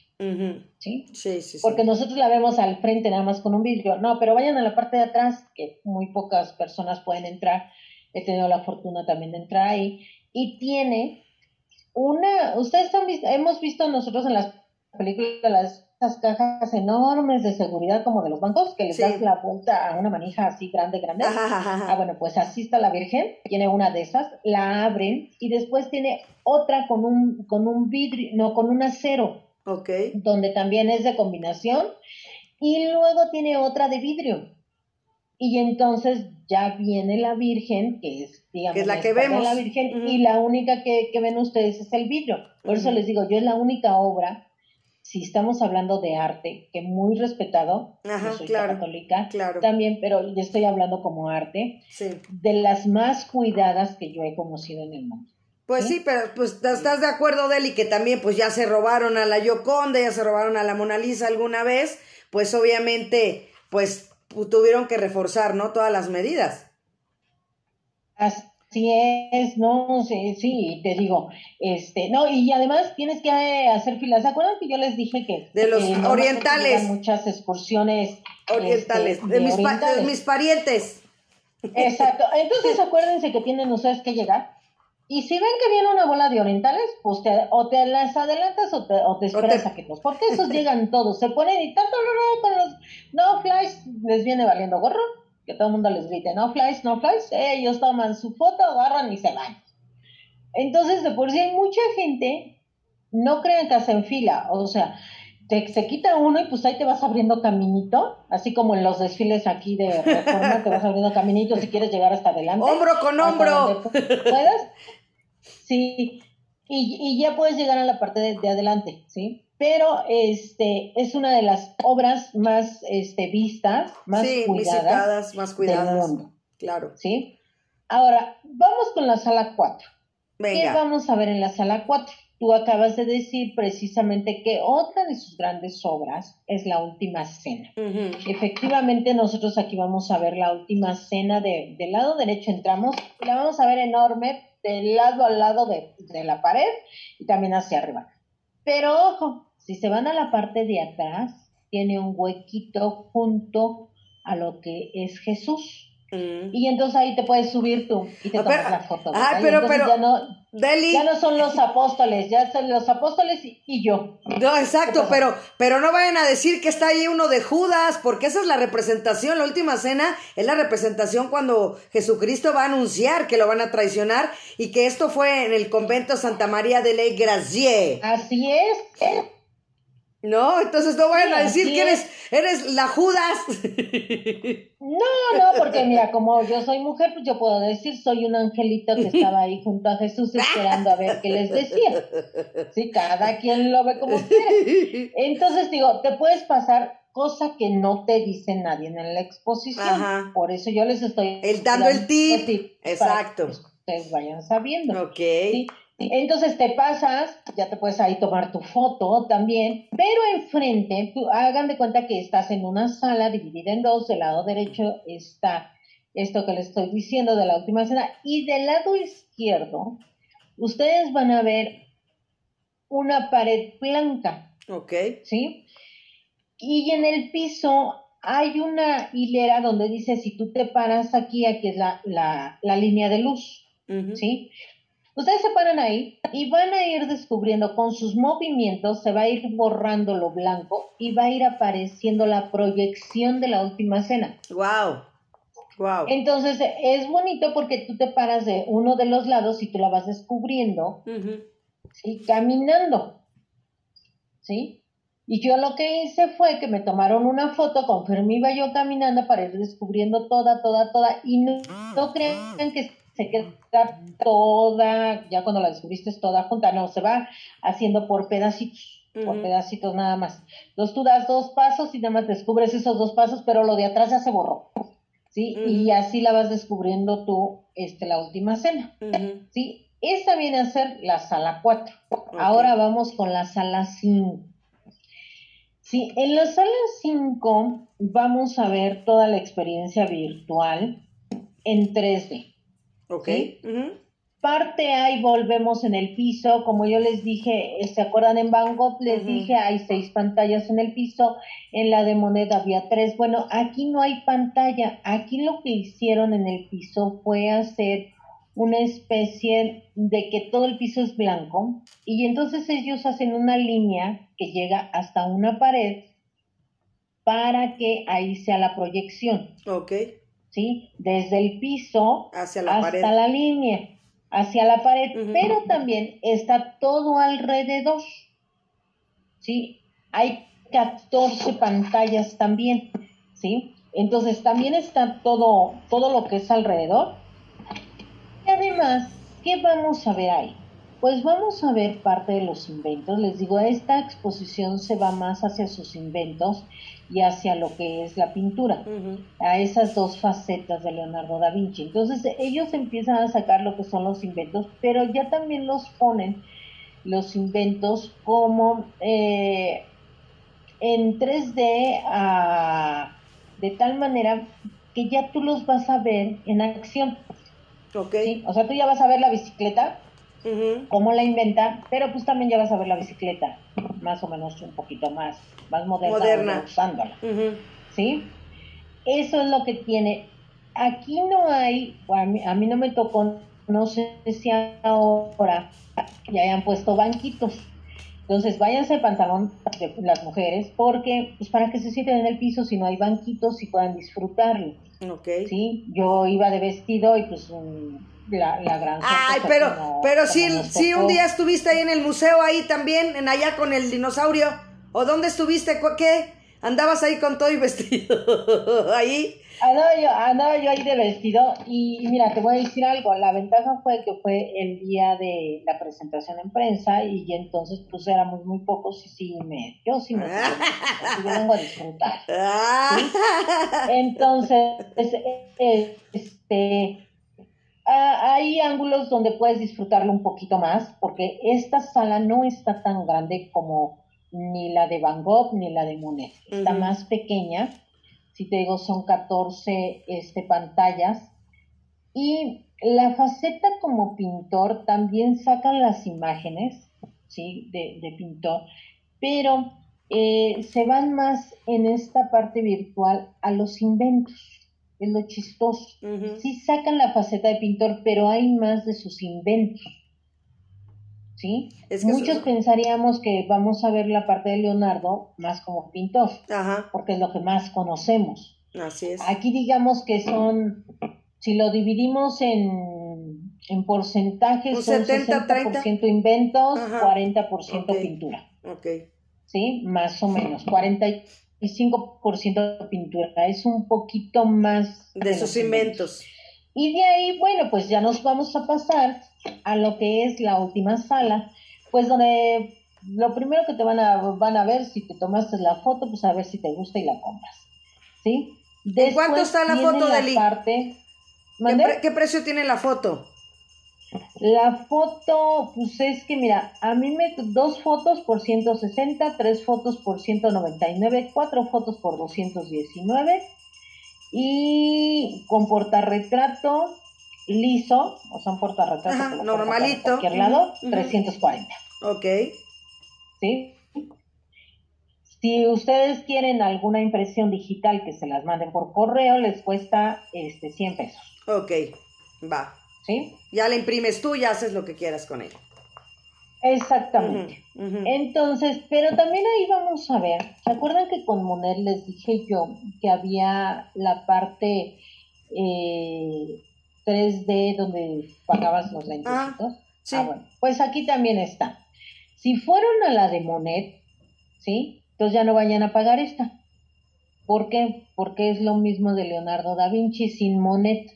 ¿Sí? Sí, sí, Porque nosotros la vemos al frente nada más con un vidrio. No, pero vayan a la parte de atrás, que muy pocas personas pueden entrar. He tenido la fortuna también de entrar ahí. Y tiene una, ustedes han visto, hemos visto nosotros en las películas las cajas enormes de seguridad como de los bancos que les das la vuelta a una manija así grande, grande. Ah, bueno, pues así está la Virgen, tiene una de esas, la abren y después tiene otra con un, con un vidrio, no, con un acero. Ok. Donde también es de combinación. Y luego tiene otra de vidrio. Y entonces ya viene la Virgen, que es, digamos, que es la que vemos. La Virgen, y la única que, que, ven ustedes es el vidrio. Por eso les digo, yo es la única obra si estamos hablando de arte, que muy respetado, soy católica también, pero yo estoy hablando como arte, de las más cuidadas que yo he conocido en el mundo. Pues sí, pero pues estás de acuerdo, Deli, que también pues ya se robaron a la Yoconda, ya se robaron a la Mona Lisa alguna vez, pues obviamente pues tuvieron que reforzar, ¿no? Todas las medidas. Sí es, no, sí, sí, te digo, este, no, y además tienes que hacer filas. ¿Se acuerdan que yo les dije que de los orientales muchas excursiones orientales, este, de, mis de, mis parientes? Exacto. Entonces acuérdense que tienen ustedes que llegar. Y si ven que viene una bola de orientales, pues o te las adelantas o te, o te esperas a que los, porque esos llegan todos, se ponen y tanto no, no, con los no flies les viene valiendo gorro que todo el mundo les grite, no flies, no flies, ellos toman su foto, agarran y se van. Entonces, de por sí hay mucha gente, no creen que hacen fila, o sea, te, se quita uno y pues ahí te vas abriendo caminito, así como en los desfiles aquí de reforma, te vas abriendo caminito si quieres llegar hasta adelante. Hombro con hombro. ¿Puedes? Sí, y, y, ya puedes llegar a la parte de, de adelante, ¿sí? Pero este es una de las obras más este, vistas, más cuidadas, más cuidadas, claro. ¿Sí? Ahora, vamos con la sala 4. ¿Qué vamos a ver en la sala 4? Tú acabas de decir precisamente que otra de sus grandes obras es la Última Cena. Efectivamente, nosotros aquí vamos a ver la Última Cena de, del lado derecho entramos, la vamos a ver enorme del lado al lado de, de la pared y también hacia arriba. Pero ojo, si se van a la parte de atrás, tiene un huequito junto a lo que es Jesús. Mm. Y entonces ahí te puedes subir tú y te ah, tomas la foto. Ah, pero, pero, ya no, ya no son los apóstoles, ya son los apóstoles y, yo. No, exacto, pero, pero no vayan a decir que está ahí uno de Judas, porque esa es la representación, la última cena es la representación cuando Jesucristo va a anunciar que lo van a traicionar y que esto fue en el convento Santa María de Ley Gracie. Así es. No, entonces no vayan a decir que eres, eres la Judas. No, no, porque mira, como yo soy mujer, pues yo puedo decir, soy un angelito que estaba ahí junto a Jesús esperando a ver qué les decía. Sí, cada quien lo ve como quiere. Entonces digo, te puedes pasar cosa que no te dice nadie en la exposición. Por eso yo les estoy el dando el tip. Exacto. que ustedes vayan sabiendo. Ok. ¿sí? Entonces te pasas, ya te puedes ahí tomar tu foto también, pero enfrente, hagan de cuenta que estás en una sala dividida en dos, del lado derecho está esto que les estoy diciendo de la última cena, y del lado izquierdo, ustedes van a ver una pared blanca. Ok. ¿Sí? Y en el piso hay una hilera donde dice, si tú te paras aquí, aquí es la, la, línea de luz. ¿Sí? Ustedes se paran ahí y van a ir descubriendo con sus movimientos, se va a ir borrando lo blanco y va a ir apareciendo la proyección de la última cena. ¡Wow! Wow. Entonces es bonito porque tú te paras de uno de los lados y tú la vas descubriendo, y caminando, ¿sí? Y yo lo que hice fue que me tomaron una foto conforme iba yo caminando para ir descubriendo toda, toda, toda, y no, no crean que se queda toda, ya cuando la descubriste es toda junta, no, se va haciendo por pedacitos, por pedacitos nada más. Entonces tú das dos pasos y nada más descubres esos dos pasos, pero lo de atrás ya se borró, ¿sí? Y así la vas descubriendo tú, este, la última cena, ¿sí? Esta viene a ser la sala 4. Ahora vamos con la sala 5. Sí, en la sala 5 vamos a ver toda la experiencia virtual en 3D. Ok. Parte A y volvemos en el piso, como yo les dije, ¿se acuerdan en Van Gogh? Les dije, hay seis pantallas en el piso, en la de moneda había tres. Bueno, aquí no hay pantalla, aquí lo que hicieron en el piso fue hacer una especie de que todo el piso es blanco y entonces ellos hacen una línea que llega hasta una pared para que ahí sea la proyección. Ok. ¿Sí? Desde el piso hacia la hasta la línea, hacia la pared, pero también está todo alrededor. ¿Sí? Hay 14 pantallas también, ¿sí? Entonces también está todo, todo lo que es alrededor además, ¿qué vamos a ver ahí? Pues vamos a ver parte de los inventos. Les digo, esta exposición se va más hacia sus inventos y hacia lo que es la pintura, a esas dos facetas de Leonardo da Vinci. Entonces ellos empiezan a sacar lo que son los inventos, pero ya también los ponen los inventos como eh, en 3D de tal manera que ya tú los vas a ver en acción. Ok. O sea, tú ya vas a ver la bicicleta, cómo la inventa, pero pues también ya vas a ver la bicicleta, más o menos un poquito más, más moderna, moderna. usándola. ¿Sí? Eso es lo que tiene. Aquí no hay, a mí, a mí no me tocó, no sé si ahora ya hayan puesto banquitos. Entonces, váyanse el pantalón de las mujeres, porque, pues para que se sienten en el piso si no hay banquitos y puedan disfrutarlo. Ok. Sí, yo iba de vestido y pues la, la gran... Ay, pero, pero sí, sí, un día estuviste ahí en el museo, ahí también, en allá con el dinosaurio. ¿O dónde estuviste? ¿Qué? ¿Andabas ahí con todo y vestido? ¿Ahí? Andaba yo, andaba yo ahí de vestido y mira, te voy a decir algo, la ventaja fue que fue el día de la presentación en prensa y entonces pues éramos muy pocos y sí me, yo sí me, yo vengo a disfrutar. Entonces, este, hay ángulos donde puedes disfrutarlo un poquito más porque esta sala no está tan grande como ni la de Van Gogh ni la de Monet, está más pequeña si te digo son 14 este, pantallas. Y la faceta como pintor también sacan las imágenes, ¿sí? De, pintor, pero eh, se van más en esta parte virtual a los inventos, es lo chistoso. Sí sacan la faceta de pintor, pero hay más de sus inventos. ¿Sí? Muchos pensaríamos que vamos a ver la parte de Leonardo más como pintor, porque es lo que más conocemos. Así es. Aquí digamos que son, si lo dividimos en, en porcentajes, son 70, 60% inventos, 40% pintura. Ok. ¿Sí? Más o menos, 45% pintura. Es un poquito más de, sus inventos. Y de ahí, bueno, pues ya nos vamos a pasar a lo que es la última sala, pues donde lo primero que te van a, van a ver, si te tomaste la foto, pues a ver si te gusta y la compras. ¿Sí? ¿Cuánto está la foto de Lee? Parte... ¿Qué, precio tiene la foto? La foto, pues es que mira, a mí me dos fotos por 160, tres fotos por 199, cuatro fotos por 219 y con portarretrato liso, o sea, un portarretrato normalito, cualquier lado, 340. Ok. ¿Sí? Si ustedes quieren alguna impresión digital que se las manden por correo, les cuesta este 100 pesos. Ok, va. ¿Sí? Ya la imprimes tú y haces lo que quieras con ella. Exactamente. Entonces, pero también ahí vamos a ver, ¿se acuerdan que con Monet les dije yo que había la parte eh, 3D donde pagabas los lentes? Ah, sí. ah, bueno, pues aquí también está. Si fueron a la de Monet, ¿sí? Entonces ya no vayan a pagar esta. ¿Por qué? Porque es lo mismo de Leonardo da Vinci sin Monet.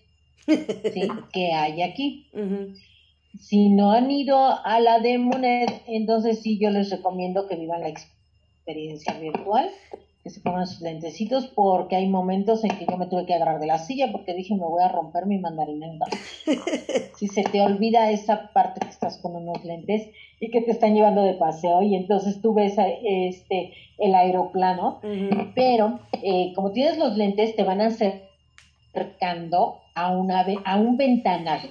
¿sí? que hay aquí. Si no han ido a la de Monet, entonces sí yo les recomiendo que vivan la experiencia virtual que se pongan sus lentecitos porque hay momentos en que yo me tuve que agarrar de la silla porque dije me voy a romper mi mandarinenda. si se te olvida esa parte que estás con unos lentes y que te están llevando de paseo y entonces tú ves este el aeroplano, pero eh, como tienes los lentes te van acercando a una a un ventanal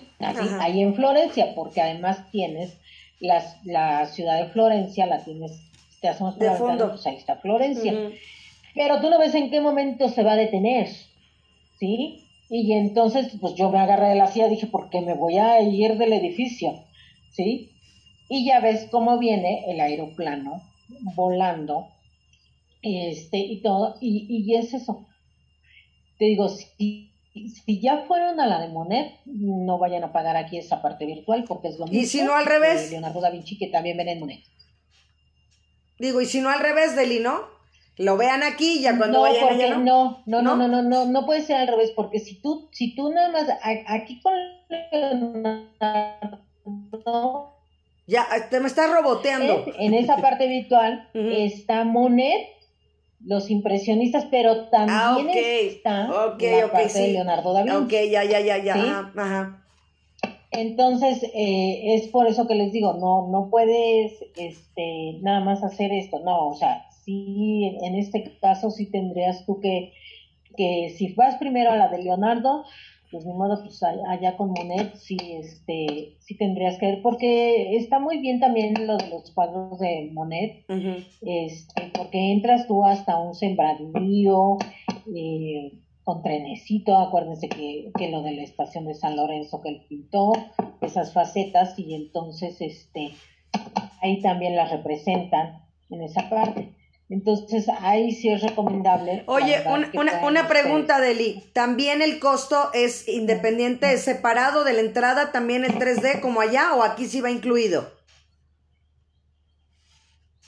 ahí en Florencia porque además tienes las, la ciudad de Florencia la tienes te hacemos de fondo. pues ahí está Florencia pero tú no ves en qué momento se va a detener, ¿sí? Y entonces, pues yo me agarré de la silla, dije, ¿por qué me voy a ir del edificio? ¿Sí? Y ya ves cómo viene el aeroplano volando, este, y todo, y, y es eso. Te digo, si, si ya fueron a la de Monet, no vayan a pagar aquí esa parte virtual, porque es lo mismo. ¿Y si no al revés? Leonardo da Vinci, que también ven en Monet. Digo, ¿y si no al revés, Deli, no? lo vean aquí ya cuando no, vayan porque allá, ¿no? No, no, no, no, no, no, puede ser al revés, porque si tú, si tú nada más, aquí con ya, te me estás roboteando. En esa parte virtual está Monet, los impresionistas, pero también ah, está la parte de Leonardo da Vinci. Ok, ya, ya, ya, ya, ajá. Entonces, eh, es por eso que les digo, no, no puedes este, nada más hacer esto, no, o sea, sí, en este caso sí tendrías tú que, que si vas primero a la de Leonardo, pues ni modo, pues allá con Monet sí, este, sí tendrías que ver, porque está muy bien también lo de los cuadros de Monet, este, porque entras tú hasta un sembradío, eh, con trenecito, acuérdense que, que lo de la estación de San Lorenzo que él pintó, esas facetas, y entonces este, ahí también las representan en esa parte. Entonces, ahí sí es recomendable. Oye, una, una, pregunta, Deli. ¿También el costo es independiente, es separado de la entrada, también el 3D como allá o aquí sí va incluido?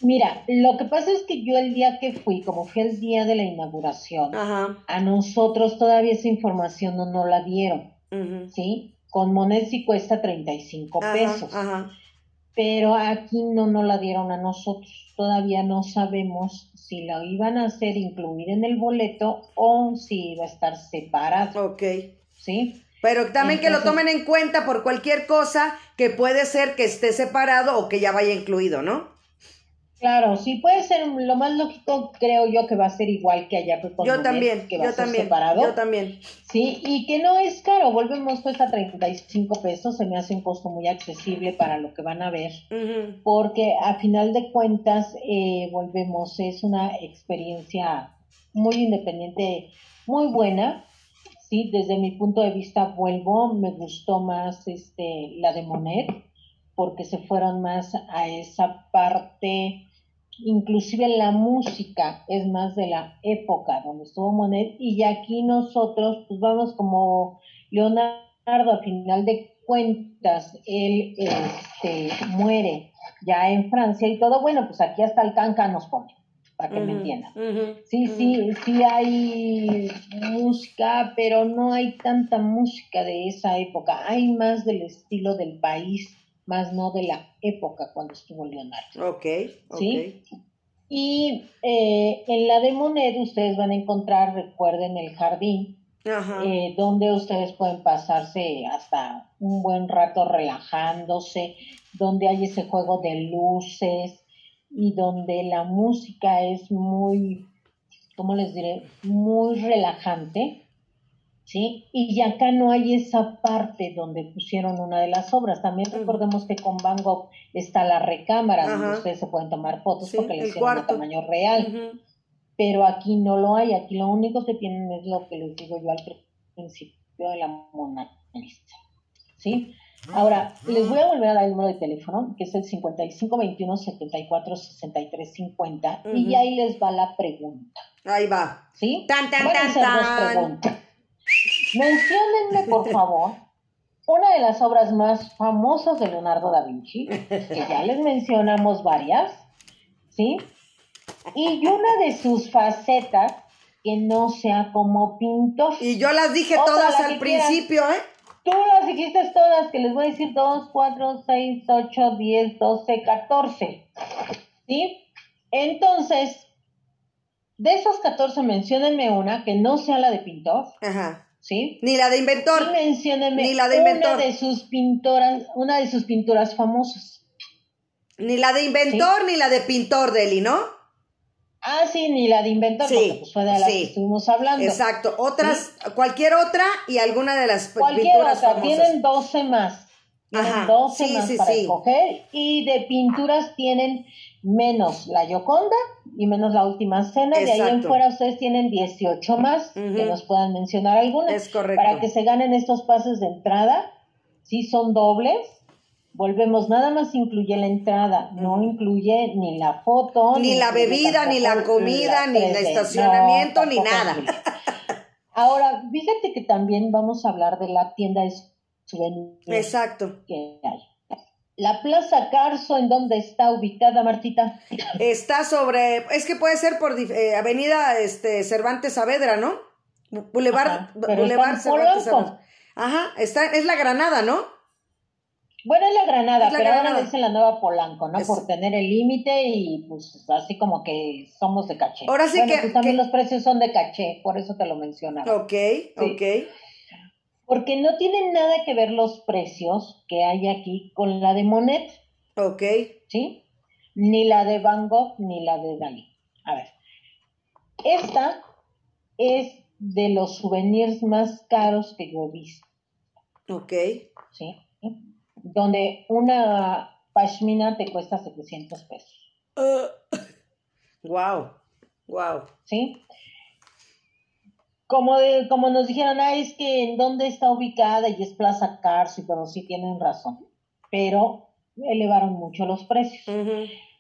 Mira, lo que pasa es que yo el día que fui, como fui el día de la inauguración, a nosotros todavía esa información no nos la dieron, ¿sí? Con Monet sí cuesta 35 pesos. Ajá pero aquí no nos la dieron a nosotros. Todavía no sabemos si la iban a hacer incluir en el boleto o si iba a estar separado. Ok. ¿Sí? Pero también que lo tomen en cuenta por cualquier cosa que puede ser que esté separado o que ya vaya incluido, ¿no? Claro, sí puede ser lo más lógico, creo yo que va a ser igual que allá con Yo también, que va yo a ser también, separado. Yo también. Sí, y que no es caro, volvemos cuesta 35 pesos, se me hace un costo muy accesible para lo que van a ver, porque a final de cuentas, eh, volvemos, es una experiencia muy independiente, muy buena, sí, desde mi punto de vista vuelvo, me gustó más este la de Monet, porque se fueron más a esa parte inclusive la música es más de la época donde estuvo Monet y ya aquí nosotros pues vamos como Leonardo a final de cuentas él este, muere ya en Francia y todo bueno pues aquí hasta el canca nos pone para que me entiendan. sí sí sí hay música pero no hay tanta música de esa época hay más del estilo del país más no de la época cuando estuvo Leonardo. Ok, ¿sí? Y eh, en la de Monet ustedes van a encontrar, recuerden, el jardín, eh, donde ustedes pueden pasarse hasta un buen rato relajándose, donde hay ese juego de luces y donde la música es muy, ¿cómo les diré? Muy relajante ¿sí? Y acá no hay esa parte donde pusieron una de las obras. También recordemos que con Van Gogh está la recámara, donde ustedes se pueden tomar fotos porque le hicieron de tamaño real. Pero aquí no lo hay, aquí lo único que tienen es lo que les digo yo al principio de la Mona ¿Sí? Ahora, les voy a volver a dar el número de teléfono, que es el 5521 74 63 50, y ahí les va la pregunta. Ahí va. ¿Sí? Tan, tan, tan, tan. preguntas. Menciónenme, por favor, una de las obras más famosas de Leonardo da Vinci, que ya les mencionamos varias, ¿sí? Y una de sus facetas que no sea como pintor. Y yo las dije todas al principio, ¿eh? Tú las dijiste todas, que les voy a decir 2, 4, 6, 8, 10, 12, 14. ¿Sí? Entonces, de esas 14, menciónenme una que no sea la de pintor. Ajá. ¿Sí? Ni la de inventor. Y menciónenme Ni la de inventor. una de sus pintoras, una de sus pinturas famosas. Ni la de inventor ni la de pintor, Deli, ¿no? Ah, sí, ni la de inventor, Sí, porque pues fue de la sí. que estuvimos hablando. Exacto. Otras, cualquier otra y alguna de las Cualquier pinturas otra, famosas. tienen 12 más. Tienen Ajá, 12 sí, más sí, para sí. escoger. Y de pinturas tienen menos la Yoconda y menos la última cena. De ahí en fuera ustedes tienen 18 más que nos puedan mencionar alguna. Es correcto. Para que se ganen estos pases de entrada. Sí son dobles. Volvemos, nada más incluye la entrada, no incluye ni la foto, Ni la bebida, ni la comida, ni el 3D. estacionamiento, ni nada. incluye. Ahora, fíjate que también vamos a hablar de la tienda de souvenirs Exacto. que hay. La Plaza Carso, ¿en dónde está ubicada, Martita? Está sobre, es que puede ser por eh, Avenida este, Cervantes Saavedra, ¿no? Boulevard, Ajá, Boulevard Cervantes. Saavedra. Ajá, está, es la Granada, ¿no? Bueno, es la Granada, Es la pero Granada. ahora es en la Nueva Polanco, ¿no? Es- Por tener el límite y pues así como que somos de caché. Ahora sí Bueno, que- pues también que- los precios son de caché, por eso te lo mencionaba. Ok, ok. Porque no tienen nada que ver los precios que hay aquí con la de Monet, Ok. ¿sí? Ni la de Van Gogh ni la de Dalí. A ver, esta es de los souvenirs más caros que yo he visto, Ok. ¿sí? Donde una pashmina te cuesta 700 pesos, wow. Wow. ¿sí? Como, de, como nos dijeron, ah, es que en dónde está ubicada y es Plaza Carso, pero sí tienen razón, pero elevaron mucho los precios.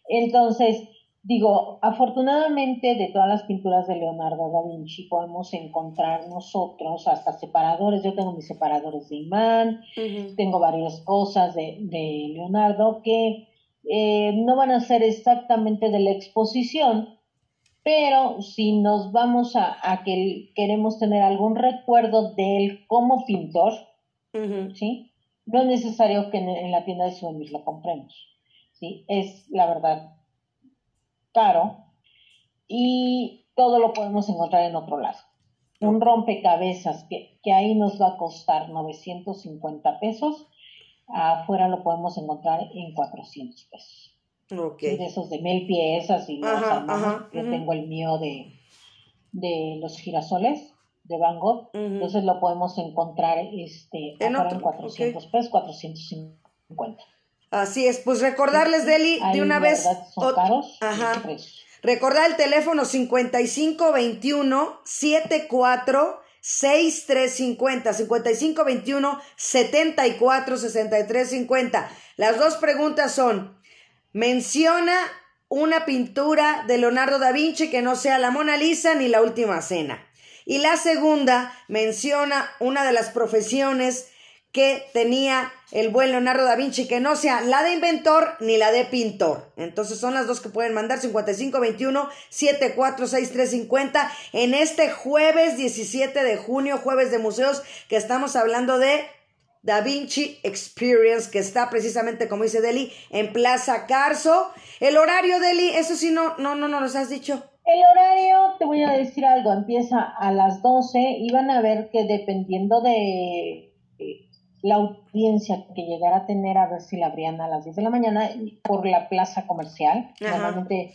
Entonces, digo, afortunadamente de todas las pinturas de Leonardo da Vinci podemos encontrar nosotros hasta separadores. Yo tengo mis separadores de imán, tengo varias cosas de, de Leonardo que eh, no van a ser exactamente de la exposición, pero si nos vamos a, a que queremos tener algún recuerdo de él como pintor. ¿sí? No es necesario que en, en la tienda de souvenirs lo compremos, ¿sí? Es, la verdad, caro y todo lo podemos encontrar en otro lado. Un rompecabezas que, que ahí nos va a costar 950 pesos, afuera lo podemos encontrar en 400 pesos. Ok. Sí, de esos de mil piezas y los Ajá, armamos. ajá, Yo ujú. tengo el mío de, de los girasoles de Van Gogh. Ujú. Entonces lo podemos encontrar este, En otro, en 400 pesos, 450. Así es, pues recordarles, Deli, Ahí, de una vez. son caros los Ajá. Recordar el teléfono 5521 74 6350 5521 74 6350. Las dos preguntas son: menciona una pintura de Leonardo da Vinci que no sea la Mona Lisa ni la Última Cena. Y la segunda menciona una de las profesiones que tenía el buen Leonardo da Vinci, que no sea la de inventor ni la de pintor. Entonces son las dos que pueden mandar 5521-746350 en este jueves 17 de junio, jueves de museos, que estamos hablando de Da Vinci Experience, que está precisamente, como dice Deli, en Plaza Carso. El horario, Deli, eso sí no, no, no, no nos has dicho. El horario, te voy a decir algo, empieza a las 12 y van a ver que dependiendo de la audiencia que llegara a tener, a ver si la abrían a las 10 de la mañana por la plaza comercial. Ajá. Normalmente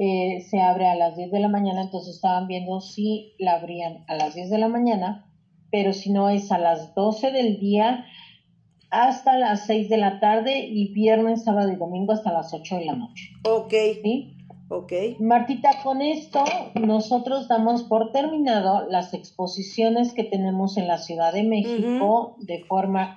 eh, se abre a las 10 de la mañana, entonces estaban viendo si la abrían a las 10 de la mañana, pero si no es a las 12 del día hasta las 6 de la tarde y viernes, sábado y domingo hasta las 8 de la noche. Ok, ¿sí? ok. Martita, con esto nosotros damos por terminado las exposiciones que tenemos en la Ciudad de México de forma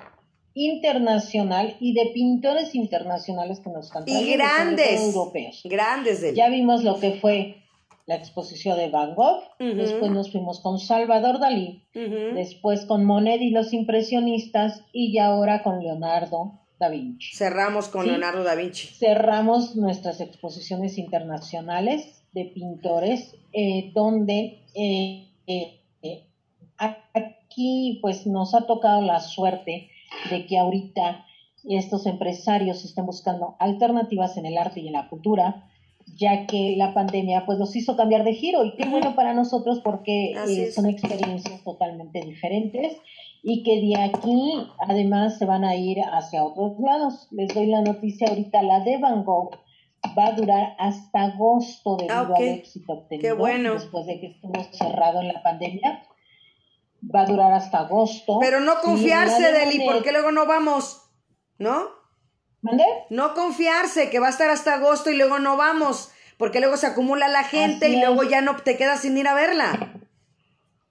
internacional y de pintores internacionales que nos están Y grandes. europeos. Grandes. Ya vimos lo que fue la exposición de Van Gogh, después nos fuimos con Salvador Dalí, después con Monet y los impresionistas y ya ahora con Leonardo da Vinci. Cerramos con Sí. Leonardo da Vinci. cerramos nuestras exposiciones internacionales de pintores, eh, donde eh, eh, eh, aquí pues nos ha tocado la suerte de que ahorita estos empresarios estén buscando alternativas en el arte y en la cultura, ya que la pandemia pues nos hizo cambiar de giro y qué bueno para nosotros porque eh, son experiencias totalmente diferentes y que de aquí además se van a ir hacia otros lados. Les doy la noticia ahorita, la de Van Gogh va a durar hasta agosto debido ah, al éxito obtenido bueno. después de que estuvo cerrado en la pandemia. Va a durar hasta agosto. Pero no confiarse, Deli, porque luego no vamos, ¿no? ¿Mande? No confiarse, que va a estar hasta agosto y luego no vamos, porque luego se acumula la gente y luego ya no te quedas sin ir a verla.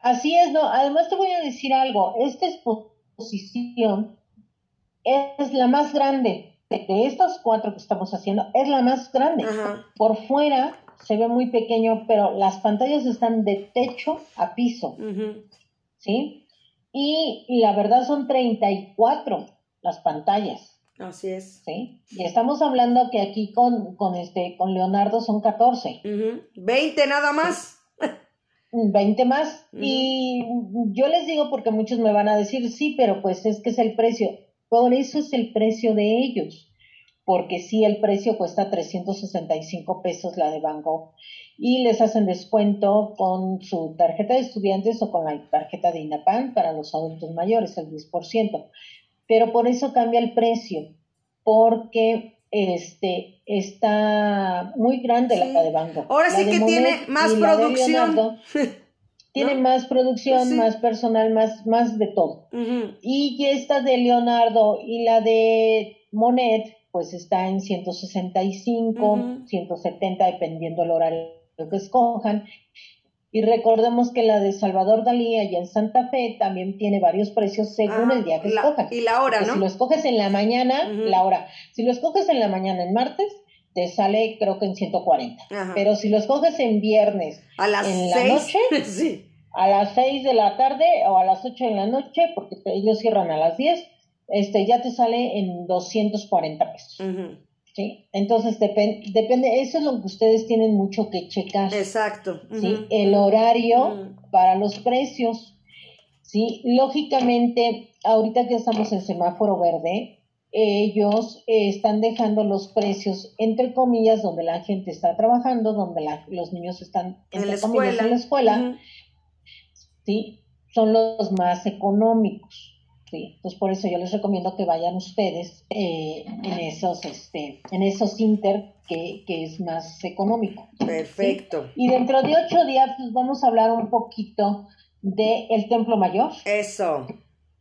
Así es, no. Además te voy a decir algo. Esta exposición es la más grande de, estas cuatro que estamos haciendo. Es la más grande. Por fuera se ve muy pequeño, pero las pantallas están de techo a piso. ¿Sí? Y la verdad son 34 las pantallas. Así es. ¿Sí? Y estamos hablando que aquí con, con, este, con Leonardo son 14. 20 nada más. 20 más. Y yo les digo porque muchos me van a decir, sí, pero pues es que es el precio. Por eso es el precio de ellos. Porque sí, el precio cuesta 365 pesos la de Banco y les hacen descuento con su tarjeta de estudiantes o con la tarjeta de INAPAN para los adultos mayores, el 10%. Pero por eso cambia el precio, porque este está muy grande la de Banco. Ahora sí que tiene más producción. tiene más producción, más personal, más, más de todo. Y esta de Leonardo y la de Monet, pues está en 165, 170, dependiendo el horario que escojan. Y recordemos que la de Salvador Dalí allá en Santa Fe también tiene varios precios según el día que escojas. Y la hora, ¿no? Si lo escoges en la mañana, la hora. Si lo escoges en la mañana en martes, te sale creo que en 140. Pero si lo escoges en viernes, a las en la noche, a las 6 de la tarde o a las 8 de la noche, porque ellos cierran a las 10, este, ya te sale en 240 pesos. ¿Sí? Entonces depende, eso es lo que ustedes tienen mucho que checar. Exacto. ¿sí? El horario para los precios. ¿sí? Lógicamente, ahorita que estamos en semáforo verde, ellos eh, están dejando los precios, entre comillas, donde la gente está trabajando, donde los niños están, entre en comillas, en la escuela, ¿sí? Son los más económicos. Sí, entonces por eso yo les recomiendo que vayan ustedes eh, en esos, este, en esos inter que, que es más económico. Perfecto. Y dentro de ocho días pues, vamos a hablar un poquito de el Templo Mayor. Eso.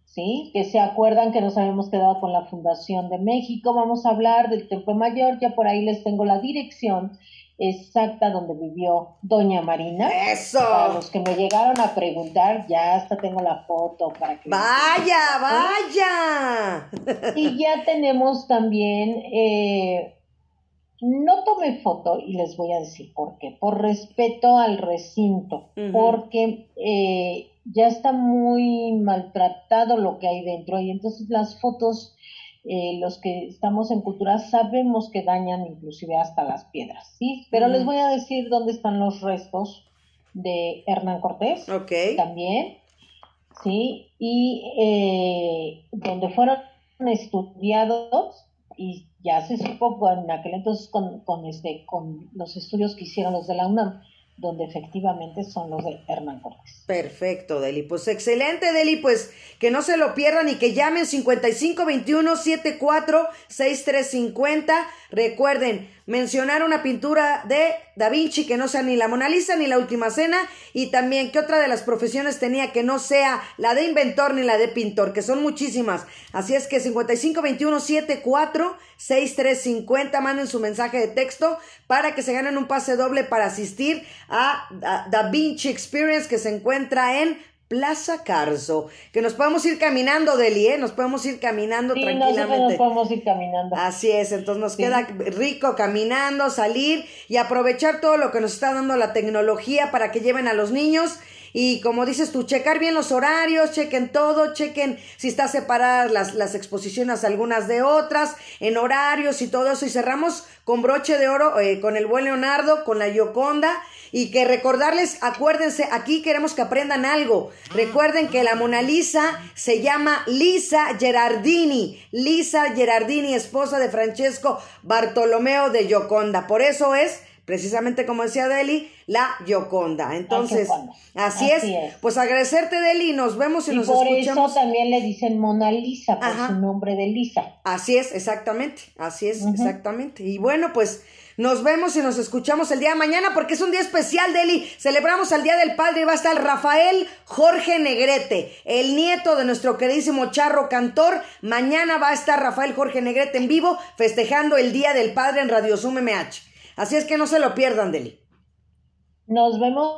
Sí, que se acuerdan que nos habíamos quedado con la Fundación de México. Vamos a hablar del Templo Mayor, ya por ahí les tengo la dirección exacta donde vivió Doña Marina. Eso. Para los que me llegaron a preguntar, ya hasta tengo la foto para que. Vaya, vaya. Y ya tenemos también. Eh, no tomé foto y les voy a decir por qué. Por respeto al recinto, porque eh, ya está muy maltratado lo que hay dentro y entonces las fotos eh, los que estamos en cultura sabemos que dañan inclusive hasta las piedras, ¿sí? Pero les voy a decir dónde están los restos de Hernán Cortés. También, ¿sí? Y eh, donde fueron estudiados y ya se supo en aquel entonces con, con, este, con los estudios que hicieron los de la UNAM donde efectivamente son los de Hernán Cortés. Perfecto, Deli. Pues excelente, Deli. Pues que no se lo pierdan y que llamen 5521 74 6350. Recuerden, mencionar una pintura de Da Vinci que no sea ni la Mona Lisa ni la Última Cena y también que otra de las profesiones tenía que no sea la de inventor ni la de pintor, que son muchísimas. Así es que 5521746350 manden su mensaje de texto para que se ganen un pase doble para asistir a Da Vinci Experience que se encuentra en Plaza Carso, que nos podemos ir caminando, Deli, ¿eh? Nos podemos ir caminando sí, tranquilamente. nos podemos ir caminando. Así es, entonces nos queda rico caminando, salir y aprovechar todo lo que nos está dando la tecnología para que lleven a los niños Y como dices tú, checar bien los horarios, chequen todo, chequen si están separadas las, las exposiciones algunas de otras, en horarios y todo eso. Y cerramos con broche de oro eh, con el buen Leonardo, con la Gioconda. Y que recordarles, acuérdense, aquí queremos que aprendan algo. Recuerden que la Mona Lisa se llama Lisa Gerardini. Lisa Gerardini, esposa de Francesco Bartolomeo de Gioconda. Por eso es precisamente como decía Deli, la Gioconda. Entonces, así, es. Pues agradecerte, Deli, nos vemos y, y nos por eso también le dicen Mona Lisa, por su nombre de Lisa. Así es, exactamente, así es, exactamente. Y bueno, pues nos vemos y nos escuchamos el día de mañana porque es un día especial, Deli. Celebramos el Día del Padre y va a estar Rafael Jorge Negrete, el nieto de nuestro queridísimo Charro Cantor. Mañana va a estar Rafael Jorge Negrete en vivo festejando el Día del Padre en Radio Zoom MH. Así es que no se lo pierdan, Deli. Nos vemos